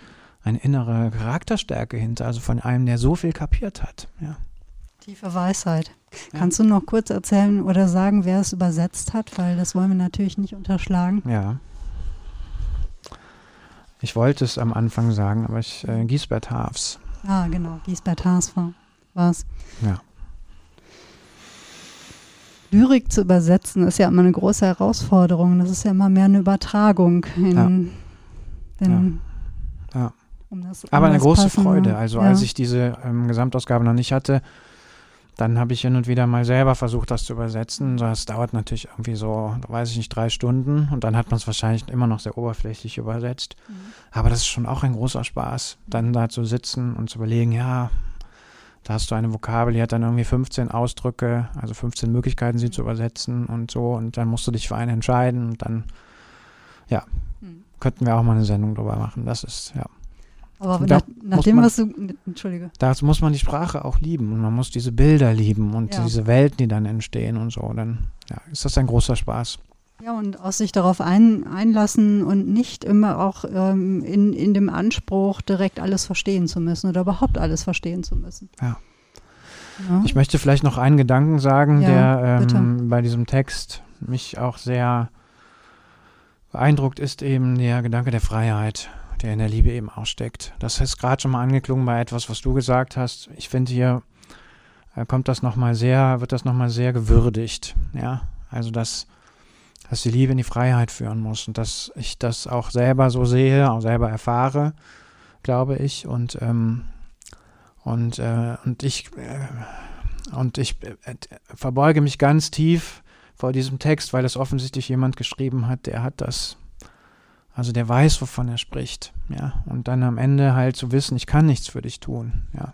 eine innere Charakterstärke hinter, also von einem, der so viel kapiert hat, ja. Tiefe Weisheit. Kannst du noch kurz erzählen oder sagen, wer es übersetzt hat? Weil das wollen wir natürlich nicht unterschlagen. Ja. Ich wollte es am Anfang sagen, aber ich, äh, Giesbert Haafs. Ah, genau, Giesbert Haafs war es. Ja. Lyrik zu übersetzen ist ja immer eine große Herausforderung. Das ist ja immer mehr eine Übertragung. In, ja. In, ja. ja. Um das, um Aber eine große Freude. Also ja. als ich diese ähm, Gesamtausgabe noch nicht hatte, dann habe ich hin und wieder mal selber versucht, das zu übersetzen. Das dauert natürlich irgendwie so, weiß ich nicht, drei Stunden und dann hat man es wahrscheinlich immer noch sehr oberflächlich übersetzt. Mhm. Aber das ist schon auch ein großer Spaß, dann da zu sitzen und zu überlegen, ja, da hast du eine Vokabel, die hat dann irgendwie 15 Ausdrücke, also 15 Möglichkeiten, sie zu übersetzen und so. Und dann musst du dich für eine entscheiden und dann, ja, hm. könnten wir auch mal eine Sendung drüber machen. Das ist, ja. Aber nach, nachdem, man, was du, Entschuldige. Dazu muss man die Sprache auch lieben und man muss diese Bilder lieben und ja. diese Welten, die dann entstehen und so. Dann ja, ist das ein großer Spaß. Ja, und aus sich darauf ein, einlassen und nicht immer auch ähm, in, in dem Anspruch, direkt alles verstehen zu müssen oder überhaupt alles verstehen zu müssen. Ja. ja. Ich möchte vielleicht noch einen Gedanken sagen, ja, der ähm, bei diesem Text mich auch sehr beeindruckt, ist eben der Gedanke der Freiheit, der in der Liebe eben auch steckt. Das ist gerade schon mal angeklungen bei etwas, was du gesagt hast. Ich finde hier äh, kommt das noch mal sehr, wird das noch mal sehr gewürdigt. Ja, also dass dass die Liebe in die Freiheit führen muss und dass ich das auch selber so sehe, auch selber erfahre, glaube ich. Und, ähm, und, äh, und ich, äh, und ich äh, verbeuge mich ganz tief vor diesem Text, weil es offensichtlich jemand geschrieben hat, der hat das, also der weiß, wovon er spricht, ja. Und dann am Ende halt zu wissen, ich kann nichts für dich tun, ja.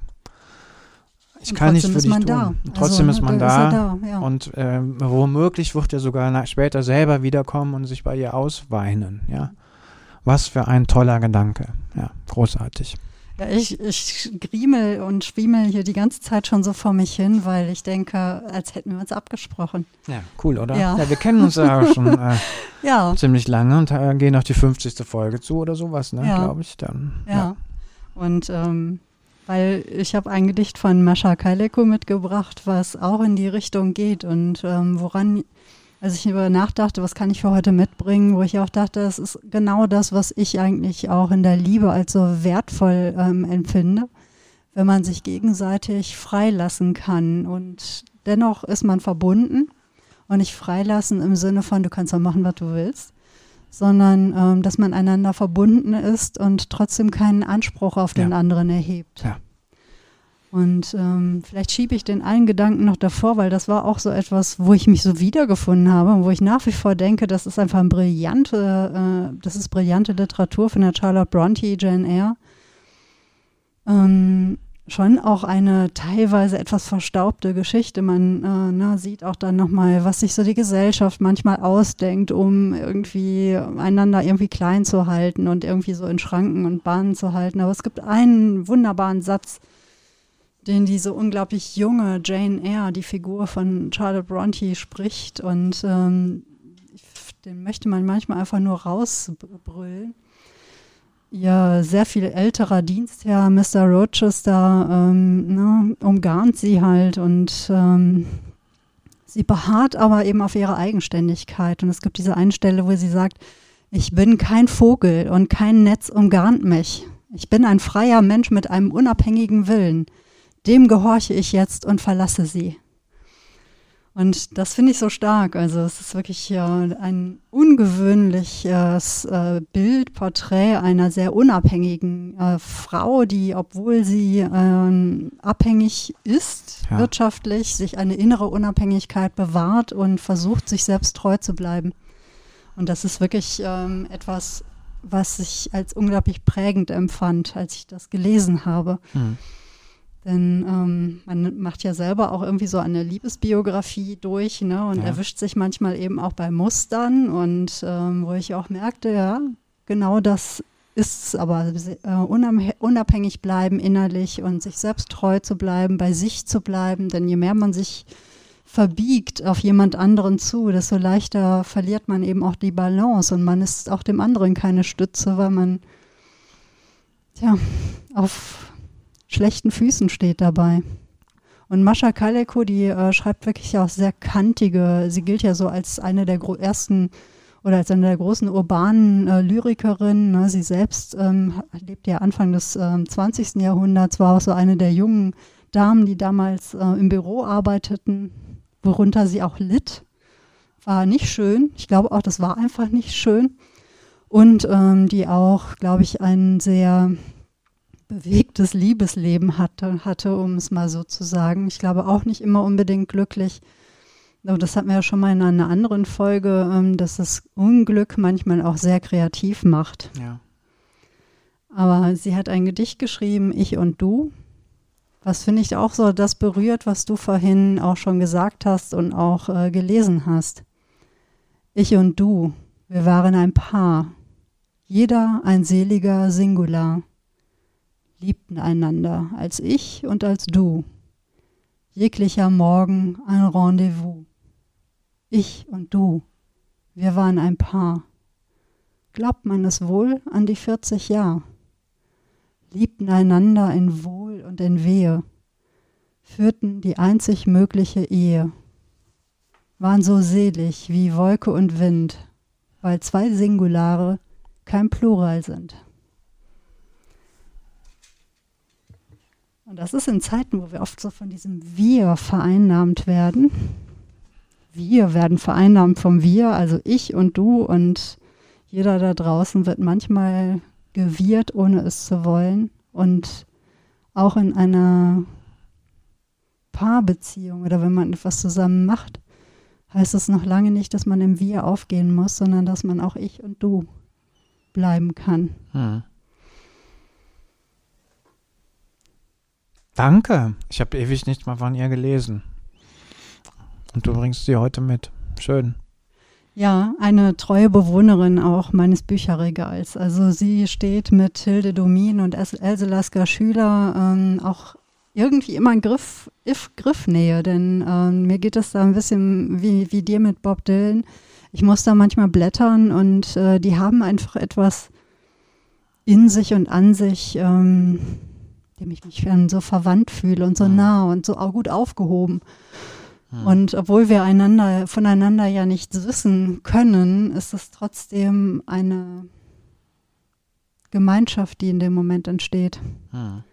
Ich kann nichts für dich tun. Da. Trotzdem also, ist man da. Ist da ja. Und äh, womöglich wird er sogar nach, später selber wiederkommen und sich bei ihr ausweinen. Ja. Was für ein toller Gedanke. Ja, großartig. Ja, ich, ich griemel und schwiemel hier die ganze Zeit schon so vor mich hin, weil ich denke, als hätten wir uns abgesprochen. Ja, cool, oder? Ja, ja wir kennen uns ja schon *laughs* äh, ja. ziemlich lange und äh, gehen auf die 50. Folge zu oder sowas, ne, ja. glaube ich dann. Ja. Und ähm, weil ich habe ein Gedicht von Mascha Kaleko mitgebracht, was auch in die Richtung geht und ähm, woran, als ich über nachdachte, was kann ich für heute mitbringen, wo ich auch dachte, das ist genau das, was ich eigentlich auch in der Liebe als so wertvoll ähm, empfinde, wenn man sich gegenseitig freilassen kann und dennoch ist man verbunden und nicht freilassen im Sinne von, du kannst auch machen, was du willst, sondern ähm, dass man einander verbunden ist und trotzdem keinen Anspruch auf den ja. anderen erhebt. Ja. Und ähm, vielleicht schiebe ich den einen Gedanken noch davor, weil das war auch so etwas, wo ich mich so wiedergefunden habe und wo ich nach wie vor denke, das ist einfach ein brillante, äh, das ist brillante Literatur von der Charlotte Bronte, Jane Eyre. Ähm, schon auch eine teilweise etwas verstaubte Geschichte. Man äh, na, sieht auch dann nochmal, was sich so die Gesellschaft manchmal ausdenkt, um irgendwie einander irgendwie klein zu halten und irgendwie so in Schranken und Bahnen zu halten. Aber es gibt einen wunderbaren Satz, den diese unglaublich junge Jane Eyre, die Figur von Charlotte Bronte, spricht. Und ähm, den möchte man manchmal einfach nur rausbrüllen. ihr sehr viel älterer Dienstherr, Mr. Rochester, ähm, ne, umgarnt sie halt und ähm, sie beharrt aber eben auf ihre Eigenständigkeit. Und es gibt diese eine Stelle, wo sie sagt, ich bin kein Vogel und kein Netz umgarnt mich. Ich bin ein freier Mensch mit einem unabhängigen Willen. Dem gehorche ich jetzt und verlasse sie. Und das finde ich so stark. Also es ist wirklich äh, ein ungewöhnliches äh, Bild, Porträt einer sehr unabhängigen äh, Frau, die, obwohl sie ähm, abhängig ist, ja. wirtschaftlich, sich eine innere Unabhängigkeit bewahrt und versucht, sich selbst treu zu bleiben. Und das ist wirklich ähm, etwas, was ich als unglaublich prägend empfand, als ich das gelesen habe. Mhm. Denn ähm, man macht ja selber auch irgendwie so eine Liebesbiografie durch ne, und ja. erwischt sich manchmal eben auch bei Mustern und ähm, wo ich auch merkte, ja, genau das ist es aber, äh, unabhängig bleiben innerlich und sich selbst treu zu bleiben, bei sich zu bleiben, denn je mehr man sich verbiegt auf jemand anderen zu, desto leichter verliert man eben auch die Balance und man ist auch dem anderen keine Stütze, weil man ja auf schlechten Füßen steht dabei. Und Mascha Kaleko, die äh, schreibt wirklich auch sehr kantige, sie gilt ja so als eine der ersten oder als eine der großen urbanen äh, Lyrikerinnen. Ne? Sie selbst ähm, lebt ja Anfang des ähm, 20. Jahrhunderts, war auch so eine der jungen Damen, die damals äh, im Büro arbeiteten, worunter sie auch litt. War nicht schön. Ich glaube auch, das war einfach nicht schön. Und ähm, die auch, glaube ich, einen sehr bewegtes Liebesleben hatte, hatte, um es mal so zu sagen. Ich glaube auch nicht immer unbedingt glücklich. Das hatten wir ja schon mal in einer anderen Folge, ähm, dass das Unglück manchmal auch sehr kreativ macht. Ja. Aber sie hat ein Gedicht geschrieben, Ich und Du, was finde ich auch so das berührt, was du vorhin auch schon gesagt hast und auch äh, gelesen hast. Ich und du, wir waren ein Paar, jeder ein seliger Singular liebten einander als ich und als du. Jeglicher Morgen ein Rendezvous. Ich und du, wir waren ein Paar. Glaubt man es wohl an die 40 Jahre? Liebten einander in Wohl und in Wehe, führten die einzig mögliche Ehe, waren so selig wie Wolke und Wind, weil zwei Singulare kein Plural sind. Und das ist in Zeiten, wo wir oft so von diesem Wir vereinnahmt werden. Wir werden vereinnahmt vom Wir, also ich und du und jeder da draußen wird manchmal gewirrt, ohne es zu wollen. Und auch in einer Paarbeziehung oder wenn man etwas zusammen macht, heißt es noch lange nicht, dass man im Wir aufgehen muss, sondern dass man auch ich und du bleiben kann. Hm. Danke. Ich habe ewig nicht mal von ihr gelesen. Und du bringst sie heute mit. Schön. Ja, eine treue Bewohnerin auch meines Bücherregals. Also sie steht mit Hilde Domin und Else Lasker Schüler ähm, auch irgendwie immer in Griff, if, Griffnähe, denn ähm, mir geht es da ein bisschen wie, wie dir mit Bob Dylan. Ich muss da manchmal blättern und äh, die haben einfach etwas in sich und an sich, ähm, dem ich mich so verwandt fühle und so mhm. nah und so auch gut aufgehoben. Mhm. Und obwohl wir einander, voneinander ja nichts wissen können, ist es trotzdem eine Gemeinschaft, die in dem Moment entsteht. Mhm.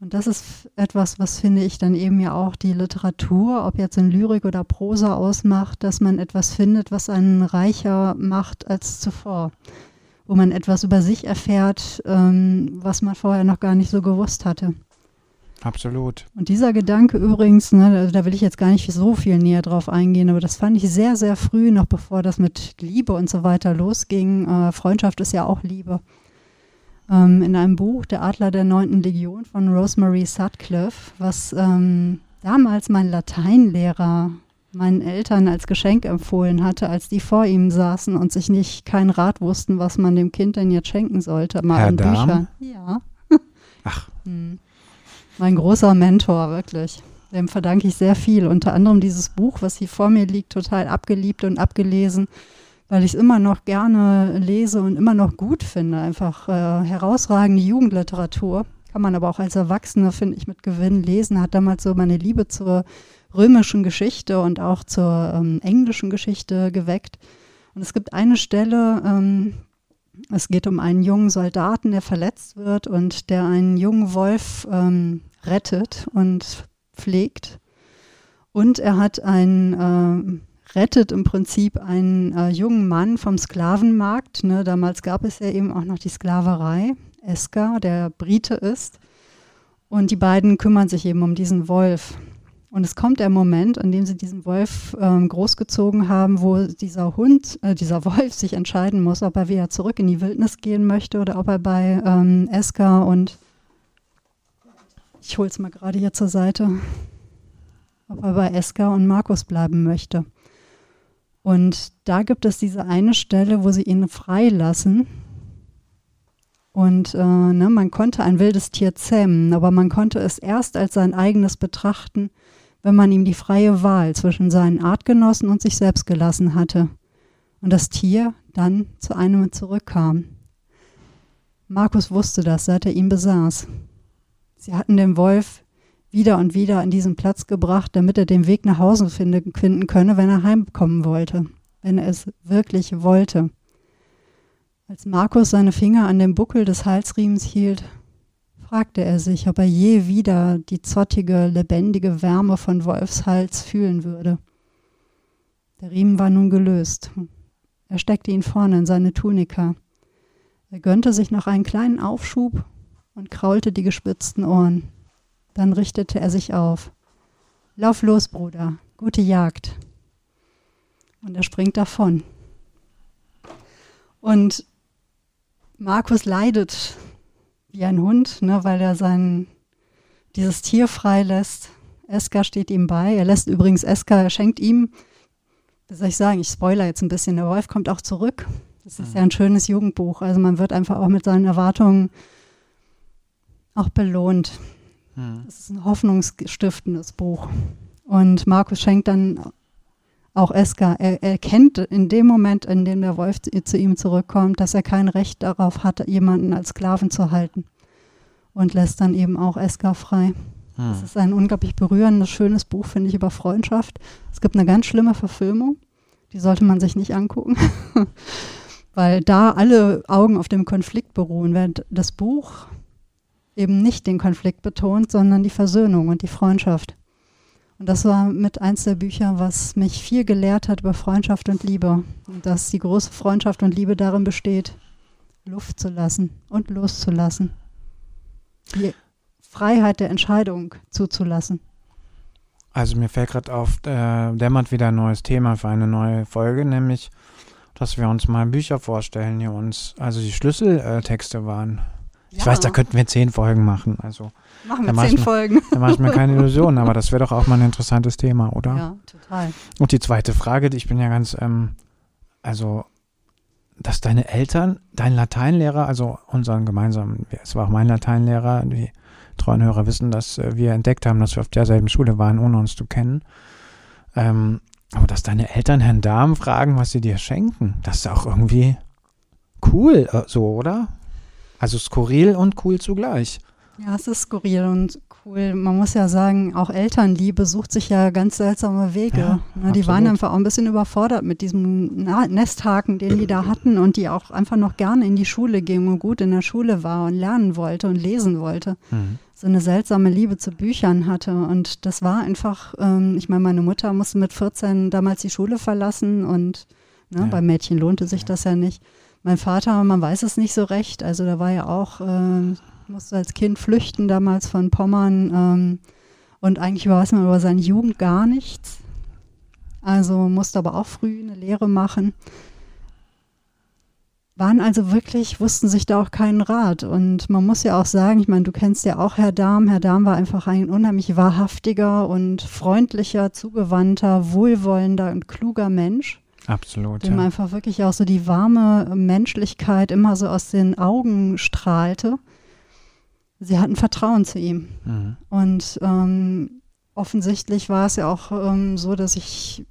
Und das ist etwas, was finde ich dann eben ja auch die Literatur, ob jetzt in Lyrik oder Prosa ausmacht, dass man etwas findet, was einen reicher macht als zuvor wo man etwas über sich erfährt, ähm, was man vorher noch gar nicht so gewusst hatte. Absolut. Und dieser Gedanke übrigens, ne, da, da will ich jetzt gar nicht so viel näher drauf eingehen, aber das fand ich sehr, sehr früh, noch bevor das mit Liebe und so weiter losging. Äh, Freundschaft ist ja auch Liebe. Ähm, in einem Buch, Der Adler der neunten Legion von Rosemary Sutcliffe, was ähm, damals mein Lateinlehrer meinen Eltern als Geschenk empfohlen hatte, als die vor ihm saßen und sich nicht keinen Rat wussten, was man dem Kind denn jetzt schenken sollte. Mal Herr an Darm? Büchern. Ja. *laughs* Ach. Hm. Mein großer Mentor, wirklich. Dem verdanke ich sehr viel. Unter anderem dieses Buch, was hier vor mir liegt, total abgeliebt und abgelesen. weil ich es immer noch gerne lese und immer noch gut finde. Einfach äh, herausragende Jugendliteratur. Kann man aber auch als Erwachsener, finde ich, mit Gewinn lesen. Hat damals so meine Liebe zur römischen Geschichte und auch zur ähm, englischen Geschichte geweckt. Und es gibt eine Stelle, ähm, es geht um einen jungen Soldaten, der verletzt wird und der einen jungen Wolf ähm, rettet und pflegt. Und er hat einen, äh, rettet im Prinzip einen äh, jungen Mann vom Sklavenmarkt. Ne? Damals gab es ja eben auch noch die Sklaverei. Eska, der Brite ist. Und die beiden kümmern sich eben um diesen Wolf. Und es kommt der Moment, an dem sie diesen Wolf ähm, großgezogen haben, wo dieser Hund, äh, dieser *laughs* Wolf sich entscheiden muss, ob er wieder zurück in die Wildnis gehen möchte oder ob er bei ähm, Eska und ich hole es mal gerade hier zur Seite, ob er bei Eska und Markus bleiben möchte. Und da gibt es diese eine Stelle, wo sie ihn freilassen. Und äh, ne, man konnte ein wildes Tier zähmen, aber man konnte es erst als sein eigenes betrachten, wenn man ihm die freie Wahl zwischen seinen Artgenossen und sich selbst gelassen hatte und das Tier dann zu einem zurückkam. Markus wusste das, seit er ihn besaß. Sie hatten den Wolf wieder und wieder an diesen Platz gebracht, damit er den Weg nach Hause finden, finden könne, wenn er heimkommen wollte, wenn er es wirklich wollte. Als Markus seine Finger an dem Buckel des Halsriemens hielt, fragte er sich, ob er je wieder die zottige, lebendige Wärme von Wolfshals fühlen würde. Der Riemen war nun gelöst. Er steckte ihn vorne in seine Tunika. Er gönnte sich noch einen kleinen Aufschub und kraulte die gespitzten Ohren. Dann richtete er sich auf. Lauf los, Bruder, gute Jagd. Und er springt davon. Und Markus leidet wie ein Hund, ne, weil er sein, dieses Tier freilässt. Eska steht ihm bei. Er lässt übrigens Eska, er schenkt ihm, wie soll ich sagen, ich spoiler jetzt ein bisschen, der Wolf kommt auch zurück. Das ist ja ein schönes Jugendbuch. Also man wird einfach auch mit seinen Erwartungen auch belohnt. Mhm. Das ist ein hoffnungsstiftendes Buch. Und Markus schenkt dann auch Eska. Er erkennt in dem Moment, in dem der Wolf zu ihm zurückkommt, dass er kein Recht darauf hat, jemanden als Sklaven zu halten. Und lässt dann eben auch Eska frei. Hm. Das ist ein unglaublich berührendes, schönes Buch, finde ich, über Freundschaft. Es gibt eine ganz schlimme Verfilmung, die sollte man sich nicht angucken, *laughs* weil da alle Augen auf dem Konflikt beruhen, während das Buch eben nicht den Konflikt betont, sondern die Versöhnung und die Freundschaft. Und das war mit eins der Bücher, was mich viel gelehrt hat über Freundschaft und Liebe. Und dass die große Freundschaft und Liebe darin besteht, Luft zu lassen und loszulassen. Die Freiheit der Entscheidung zuzulassen. Also mir fällt gerade auf, äh, dämmert wieder ein neues Thema für eine neue Folge, nämlich, dass wir uns mal Bücher vorstellen, die uns, also die Schlüsseltexte waren. Ich weiß, da könnten wir zehn Folgen machen. Also machen wir zehn Folgen. Da mache ich mir keine *laughs* Illusionen, aber das wäre doch auch mal ein interessantes Thema, oder? Ja, total. Und die zweite Frage, ich bin ja ganz, ähm, also, dass deine Eltern, dein Lateinlehrer, also unseren gemeinsamen, es war auch mein Lateinlehrer, die treuen Hörer wissen, dass äh, wir entdeckt haben, dass wir auf derselben Schule waren, ohne uns zu kennen. Ähm, aber dass deine Eltern Herrn Darm fragen, was sie dir schenken, das ist auch irgendwie cool, äh, so, oder? Also skurril und cool zugleich. Ja, es ist skurril und cool. Man muss ja sagen, auch Elternliebe sucht sich ja ganz seltsame Wege. Ja, ne, die waren einfach auch ein bisschen überfordert mit diesem Nesthaken, den die da hatten und die auch einfach noch gerne in die Schule ging und gut in der Schule war und lernen wollte und lesen wollte. Mhm. So eine seltsame Liebe zu Büchern hatte. Und das war einfach, ähm, ich meine, meine Mutter musste mit 14 damals die Schule verlassen und ne, ja. bei Mädchen lohnte sich ja. das ja nicht. Mein Vater, man weiß es nicht so recht. Also da war ja auch, äh, musste als Kind flüchten damals von Pommern. Ähm, und eigentlich weiß man über seine Jugend gar nichts. Also musste aber auch früh eine Lehre machen. Waren also wirklich, wussten sich da auch keinen Rat. Und man muss ja auch sagen, ich meine, du kennst ja auch Herr Dahm. Herr Dahm war einfach ein unheimlich wahrhaftiger und freundlicher, zugewandter, wohlwollender und kluger Mensch. Absolut. Dem ja. einfach wirklich auch so die warme Menschlichkeit immer so aus den Augen strahlte. Sie hatten Vertrauen zu ihm. Mhm. Und ähm, offensichtlich war es ja auch ähm, so, dass ich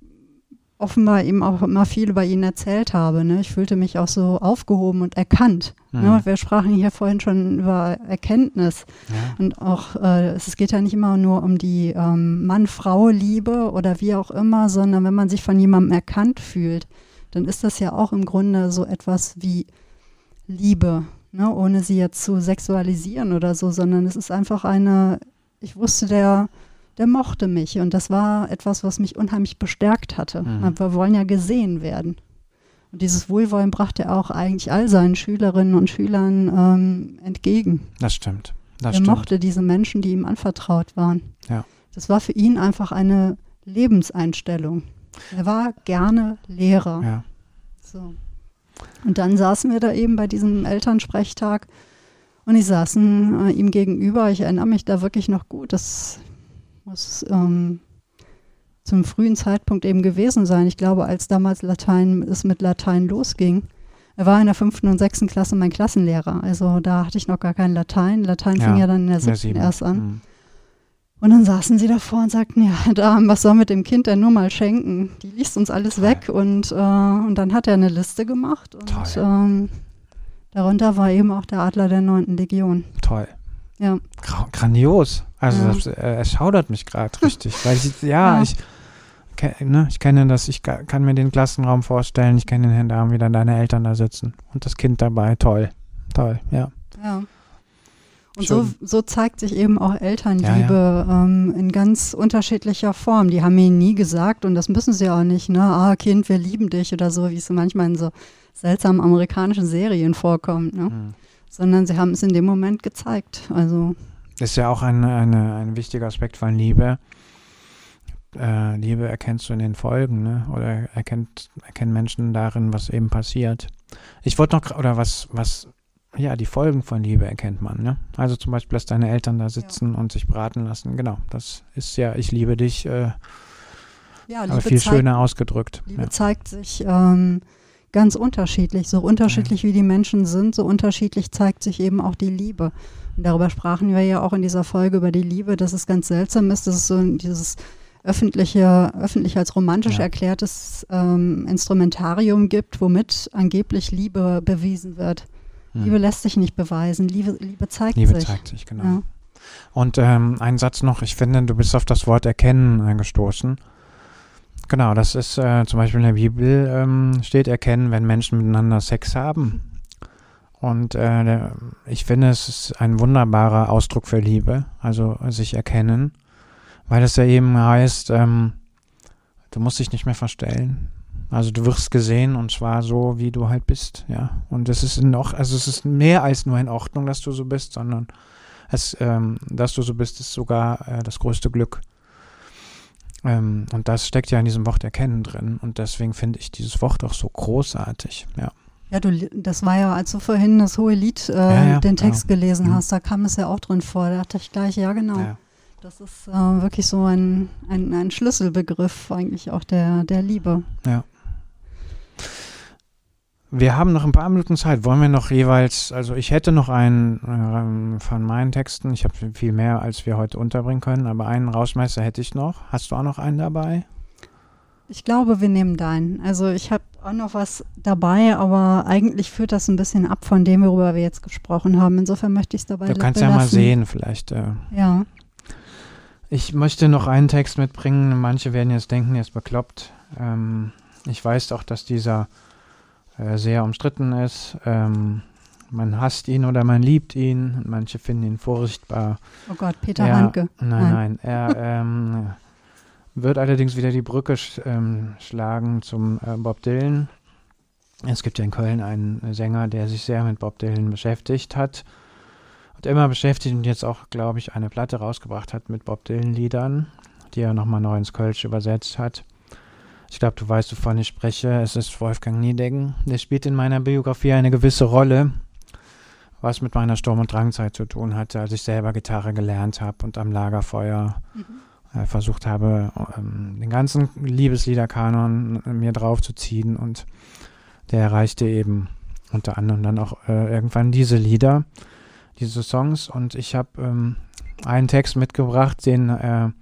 offenbar eben auch immer viel über ihn erzählt habe. Ne? Ich fühlte mich auch so aufgehoben und erkannt. Mhm. Ne? Wir sprachen hier vorhin schon über Erkenntnis. Ja. Und auch, äh, es geht ja nicht immer nur um die ähm, Mann-Frau-Liebe oder wie auch immer, sondern wenn man sich von jemandem erkannt fühlt, dann ist das ja auch im Grunde so etwas wie Liebe, ne? ohne sie jetzt zu sexualisieren oder so, sondern es ist einfach eine, ich wusste, der der mochte mich. Und das war etwas, was mich unheimlich bestärkt hatte. Mhm. Wir wollen ja gesehen werden. Und dieses Wohlwollen brachte er auch eigentlich all seinen Schülerinnen und Schülern ähm, entgegen. Das stimmt. Das er stimmt. mochte diese Menschen, die ihm anvertraut waren. Ja. Das war für ihn einfach eine Lebenseinstellung. Er war gerne Lehrer. Ja. So. Und dann saßen wir da eben bei diesem Elternsprechtag und die saßen äh, ihm gegenüber. Ich erinnere mich da wirklich noch gut. Das muss ähm, zum frühen Zeitpunkt eben gewesen sein. Ich glaube, als damals Latein, es mit Latein losging. Er war in der fünften und sechsten Klasse mein Klassenlehrer. Also da hatte ich noch gar kein Latein. Latein ja, fing ja dann in der siebten erst an. Mhm. Und dann saßen sie davor und sagten, ja, *laughs* da, was soll mit dem Kind denn nur mal schenken? Die liest uns alles Toll. weg. Und, äh, und dann hat er eine Liste gemacht. Und ähm, darunter war eben auch der Adler der neunten Legion. Toll. Ja. Grandios. Also ja. das, äh, es schaudert mich gerade *laughs* richtig, weil ich, ja, ja. ich, ne, ich kenne das, ich kann mir den Klassenraum vorstellen, ich kenne den Herrn Darm, wieder deine Eltern da sitzen und das Kind dabei, toll, toll, ja. Ja. Und so, so, zeigt sich eben auch Elternliebe ja, ja. Ähm, in ganz unterschiedlicher Form. Die haben mir nie gesagt, und das müssen sie auch nicht, ne, ah, Kind, wir lieben dich oder so, wie es manchmal in so seltsamen amerikanischen Serien vorkommt, ne? Mhm sondern sie haben es in dem Moment gezeigt. Also ist ja auch ein, eine, ein wichtiger Aspekt von Liebe. Äh, Liebe erkennst du in den Folgen, ne? Oder erkennt, erkennen Menschen darin, was eben passiert. Ich wollte noch, oder was, was, ja, die Folgen von Liebe erkennt man, ne? Also zum Beispiel, dass deine Eltern da sitzen ja. und sich braten lassen. Genau, das ist ja, ich liebe dich, äh, ja, aber viel zeigt, schöner ausgedrückt. Liebe ja. zeigt sich ähm, ganz unterschiedlich. So unterschiedlich wie die Menschen sind, so unterschiedlich zeigt sich eben auch die Liebe. Und darüber sprachen wir ja auch in dieser Folge über die Liebe, dass es ganz seltsam ist, dass es so dieses öffentliche, öffentlich als romantisch ja. erklärtes ähm, Instrumentarium gibt, womit angeblich Liebe bewiesen wird. Hm. Liebe lässt sich nicht beweisen, Liebe, Liebe zeigt Liebe sich. Liebe zeigt sich, genau. Ja. Und ähm, ein Satz noch, ich finde, du bist auf das Wort erkennen angestoßen. Genau, das ist äh, zum Beispiel in der Bibel ähm, steht erkennen, wenn Menschen miteinander Sex haben. Und äh, ich finde, es ist ein wunderbarer Ausdruck für Liebe, also sich erkennen, weil es ja eben heißt, ähm, du musst dich nicht mehr verstellen. Also du wirst gesehen und zwar so, wie du halt bist, ja. Und es ist noch, also es ist mehr als nur in Ordnung, dass du so bist, sondern es, ähm, dass du so bist, ist sogar äh, das größte Glück. Ähm, und das steckt ja in diesem Wort erkennen drin. Und deswegen finde ich dieses Wort auch so großartig, ja. Ja, du, das war ja, als du vorhin das hohe Lied, äh, ja, ja, den Text genau. gelesen mhm. hast, da kam es ja auch drin vor. Da dachte ich gleich, ja, genau. Ja. Das ist äh, wirklich so ein, ein, ein Schlüsselbegriff eigentlich auch der, der Liebe. Ja. Wir haben noch ein paar Minuten Zeit. Wollen wir noch jeweils, also ich hätte noch einen ähm, von meinen Texten, ich habe viel mehr, als wir heute unterbringen können, aber einen Rausmeister hätte ich noch. Hast du auch noch einen dabei? Ich glaube, wir nehmen deinen. Also ich habe auch noch was dabei, aber eigentlich führt das ein bisschen ab von dem, worüber wir jetzt gesprochen haben. Insofern möchte ich es dabei Du kannst belassen. ja mal sehen, vielleicht. Äh. Ja. Ich möchte noch einen Text mitbringen. Manche werden jetzt denken, er ist bekloppt. Ähm, ich weiß auch, dass dieser äh, sehr umstritten ist. Ähm, man hasst ihn oder man liebt ihn. Manche finden ihn furchtbar. Oh Gott, Peter er, Handke. Nein, nein. nein er *laughs* ähm, wird allerdings wieder die Brücke sch ähm, schlagen zum äh, Bob Dylan. Es gibt ja in Köln einen Sänger, der sich sehr mit Bob Dylan beschäftigt hat. Und immer beschäftigt und jetzt auch, glaube ich, eine Platte rausgebracht hat mit Bob Dylan-Liedern, die er nochmal neu ins Kölsch übersetzt hat. Ich glaube, du weißt, wovon ich spreche. Es ist Wolfgang Niedecken. Der spielt in meiner Biografie eine gewisse Rolle, was mit meiner Sturm- und Drangzeit zu tun hatte, als ich selber Gitarre gelernt habe und am Lagerfeuer mhm. Äh, versucht habe, ähm, den ganzen Liebesliederkanon äh, mir draufzuziehen. Und der erreichte eben unter anderem dann auch äh, irgendwann diese Lieder, diese Songs. Und ich habe ähm, einen Text mitgebracht, den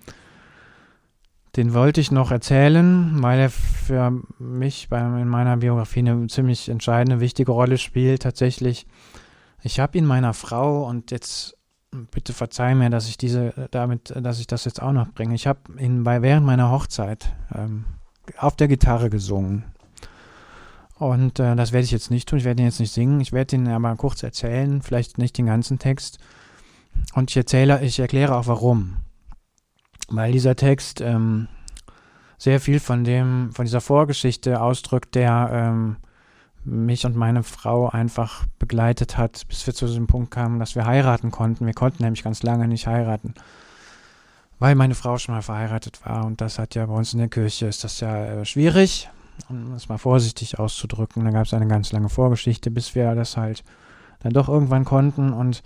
Den wollte ich noch erzählen, weil er für mich in meiner Biografie eine ziemlich entscheidende, wichtige Rolle spielt. Tatsächlich, ich habe ihn meiner Frau und jetzt bitte verzeih mir, dass ich diese damit, dass ich das jetzt auch noch bringe. Ich habe ihn während meiner Hochzeit ähm, auf der Gitarre gesungen. Und äh, das werde ich jetzt nicht tun. Ich werde ihn jetzt nicht singen. Ich werde ihn aber kurz erzählen, vielleicht nicht den ganzen Text. Und ich erzähle, ich erkläre auch warum weil dieser Text ähm, sehr viel von dem, von dieser Vorgeschichte ausdrückt, der ähm, mich und meine Frau einfach begleitet hat, bis wir zu diesem Punkt kamen, dass wir heiraten konnten. Wir konnten nämlich ganz lange nicht heiraten, weil meine Frau schon mal verheiratet war und das hat ja bei uns in der Kirche ist das ja äh, schwierig, um es mal vorsichtig auszudrücken. Da gab es eine ganz lange Vorgeschichte, bis wir das halt dann doch irgendwann konnten und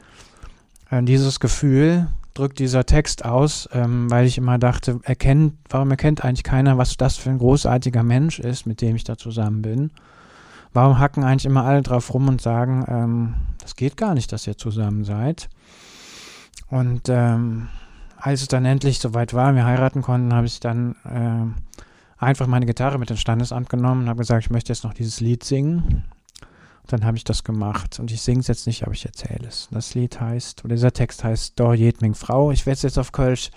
äh, dieses Gefühl, drückt dieser Text aus, ähm, weil ich immer dachte, erkennt, warum erkennt eigentlich keiner, was das für ein großartiger Mensch ist, mit dem ich da zusammen bin? Warum hacken eigentlich immer alle drauf rum und sagen, ähm, das geht gar nicht, dass ihr zusammen seid? Und ähm, als es dann endlich soweit war, wir heiraten konnten, habe ich dann äh, einfach meine Gitarre mit ins Standesamt genommen und habe gesagt, ich möchte jetzt noch dieses Lied singen dann habe ich das gemacht. Und ich singe es jetzt nicht, aber ich erzähle es. Das Lied heißt, oder dieser Text heißt Dor Jedming Frau. Ich werde es jetzt auf Kölsch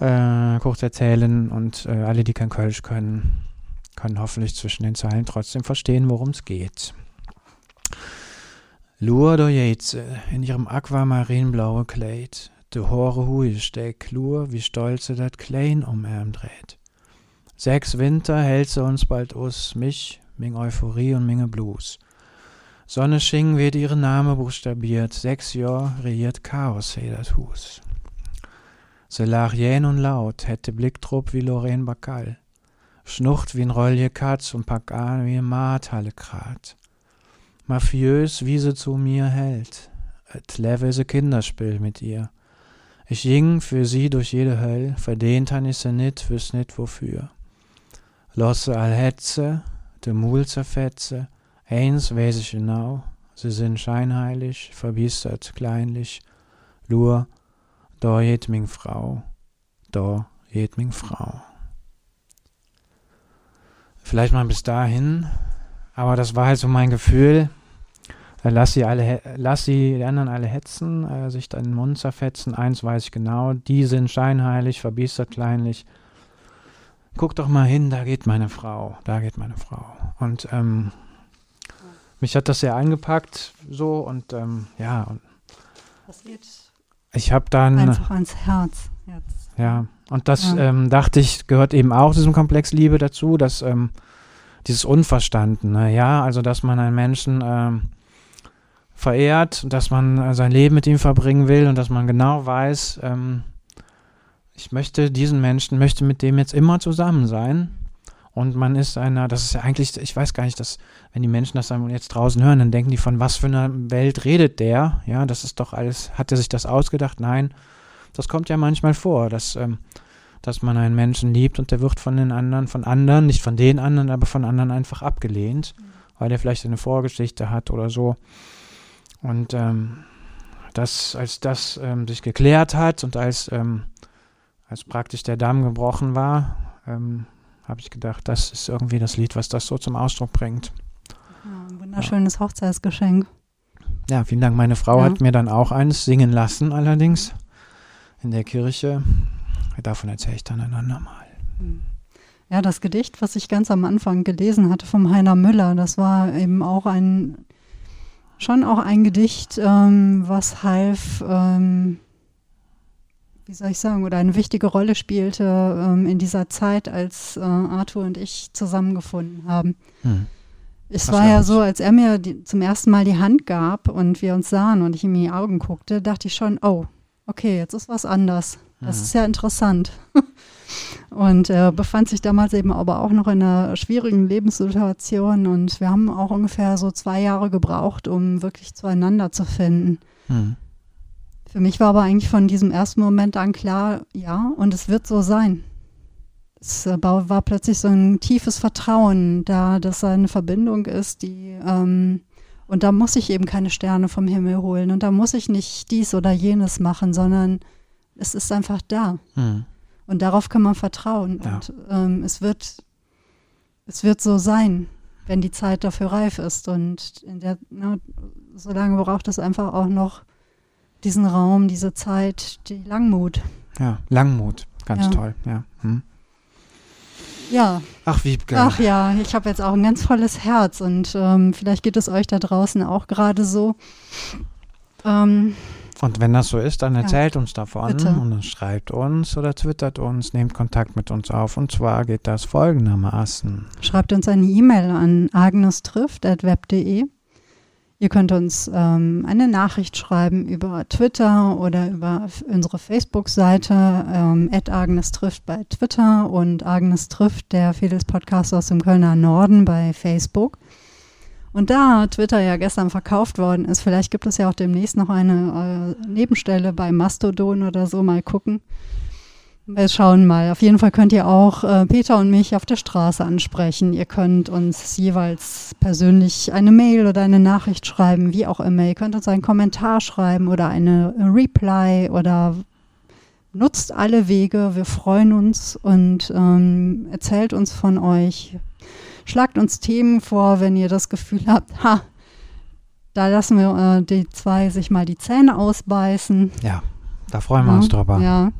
äh, kurz erzählen und äh, alle, die kein Kölsch können, können hoffentlich zwischen den Zeilen trotzdem verstehen, worum es geht. Lur do Jeze in ihrem aquamarinblaue Kleid, de hore Hui steck, lur, wie stolze dat Klein um Arm dreht. Sechs Winter hält sie uns bald us, mich, Ming Euphorie und Minge Blues. Sonne Sching wird ihre Name buchstabiert, sechs Jahr regiert Chaos he das Hus. Se lach jähn und laut, hätte Blicktrupp wie Lorraine Bacall, schnucht wie n Rollje Katz und pack an wie n Marthalle Krat. Mafiös, wie se zu mir hält, et level se Kinderspiel mit ihr. Ich ging für sie durch jede Höll, verdient han ich se nit, wüs nit wofür. Losse all Hetze, de Mul zerfetze, Eins weiß ich genau, sie sind scheinheilig, verbissert, kleinlich, lur, jet ming Frau, jet ming Frau. Vielleicht mal bis dahin, aber das war halt so mein Gefühl. Lass sie alle, lass sie die anderen alle hetzen, äh, sich dann den Mund zerfetzen. Eins weiß ich genau, die sind scheinheilig, verbiestert, kleinlich. Guck doch mal hin, da geht meine Frau, da geht meine Frau. Und ähm, mich hat das sehr eingepackt, so und ähm, ja. Und das geht ich habe dann einfach ans Herz. Jetzt. Ja, und das ja. Ähm, dachte ich, gehört eben auch diesem Komplex Liebe dazu, dass ähm, dieses Unverstandene, ja, also dass man einen Menschen ähm, verehrt, dass man äh, sein Leben mit ihm verbringen will und dass man genau weiß, ähm, ich möchte diesen Menschen, möchte mit dem jetzt immer zusammen sein und man ist einer, das ist ja eigentlich, ich weiß gar nicht, dass, wenn die Menschen das dann jetzt draußen hören, dann denken die, von was für einer Welt redet der? Ja, das ist doch alles, hat er sich das ausgedacht? Nein, das kommt ja manchmal vor, dass, ähm, dass man einen Menschen liebt und der wird von den anderen, von anderen, nicht von den anderen, aber von anderen einfach abgelehnt, mhm. weil er vielleicht eine Vorgeschichte hat oder so. Und ähm, das, als das ähm, sich geklärt hat und als, ähm, als praktisch der Damm gebrochen war, ähm, habe ich gedacht, das ist irgendwie das Lied, was das so zum Ausdruck bringt. Ja, ein wunderschönes ja. Hochzeitsgeschenk. Ja, vielen Dank. Meine Frau ja. hat mir dann auch eines singen lassen, allerdings in der Kirche. Davon erzähle ich dann ein andermal. Hm. Ja, das Gedicht, was ich ganz am Anfang gelesen hatte vom Heiner Müller, das war eben auch ein, schon auch ein Gedicht, ähm, was half, ähm, wie soll ich sagen, oder eine wichtige Rolle spielte ähm, in dieser Zeit, als äh, Arthur und ich zusammengefunden haben. Hm. Es war ja so, als er mir die, zum ersten Mal die Hand gab und wir uns sahen und ich ihm in die Augen guckte, dachte ich schon, oh, okay, jetzt ist was anders. Das ist ja interessant. *laughs* und er befand sich damals eben aber auch noch in einer schwierigen Lebenssituation und wir haben auch ungefähr so zwei Jahre gebraucht, um wirklich zueinander zu finden. Hm. Für mich war aber eigentlich von diesem ersten Moment an klar, ja, und es wird so sein. Es äh, war plötzlich so ein tiefes Vertrauen da, dass eine Verbindung ist, die, ähm, und da muss ich eben keine Sterne vom Himmel holen und da muss ich nicht dies oder jenes machen, sondern es ist einfach da. Hm. Und darauf kann man vertrauen. Ja. Und ähm, es, wird, es wird so sein, wenn die Zeit dafür reif ist. Und in der, ne, solange braucht es einfach auch noch diesen Raum, diese Zeit, die Langmut. Ja, Langmut. Ganz Ja. toll. Ja. Hm. Ja, Ach, Wiebke. ach ja, ich habe jetzt auch ein ganz volles Herz und ähm, vielleicht geht es euch da draußen auch gerade so. Ähm, Und wenn das so ist, dann Ja. erzählt uns davon Bitte. und dann schreibt uns oder twittert uns, nehmt Kontakt mit uns auf. Und zwar geht das folgendermaßen. Schreibt uns eine E-Mail an agnestrifft.web.de. Ihr könnt uns ähm, eine Nachricht schreiben über Twitter oder über unsere Facebook-Seite ähm, @agnestrifft bei Twitter und Agnes trifft, der Fedels Podcast aus dem Kölner Norden bei Facebook. Und da Twitter ja gestern verkauft worden ist, vielleicht gibt es ja auch demnächst noch eine äh, Nebenstelle bei Mastodon oder so, mal gucken. Wir schauen mal. Auf jeden Fall könnt ihr auch äh, Peter und mich auf der Straße ansprechen. Ihr könnt uns jeweils persönlich eine Mail oder eine Nachricht schreiben, wie auch immer. Ihr könnt uns einen Kommentar schreiben oder eine Reply oder nutzt alle Wege. Wir freuen uns und ähm, erzählt uns von euch. Schlagt uns Themen vor, wenn ihr das Gefühl habt, ha, da lassen wir äh, die zwei sich mal die Zähne ausbeißen. Ja, da freuen wir uns drüber. Ja.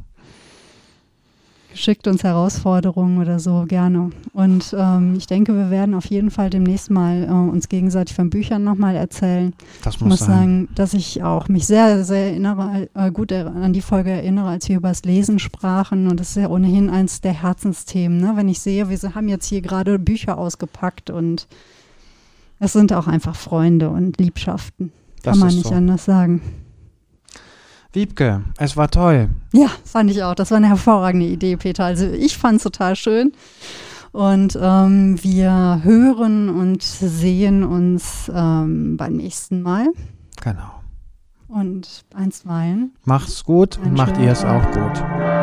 Schickt uns Herausforderungen oder so gerne. Und ähm, ich denke, wir werden auf jeden Fall demnächst mal äh, uns gegenseitig von Büchern nochmal erzählen. Das Ich muss muss sein. sagen, dass ich auch mich sehr, sehr erinnere, äh, gut an die Folge erinnere, als wir über das Lesen sprachen. Und das ist ja ohnehin eins der Herzensthemen. Ne? Wenn ich sehe, wir haben jetzt hier gerade Bücher ausgepackt und es sind auch einfach Freunde und Liebschaften. Das Kann man nicht so. anders sagen. Wiebke, es war toll. Ja, fand ich auch. Das war eine hervorragende Idee, Peter. Also ich fand es total schön. Und ähm, wir hören und sehen uns ähm, beim nächsten Mal. Genau. Und einstweilen. Macht's gut und macht ihr es auch gut.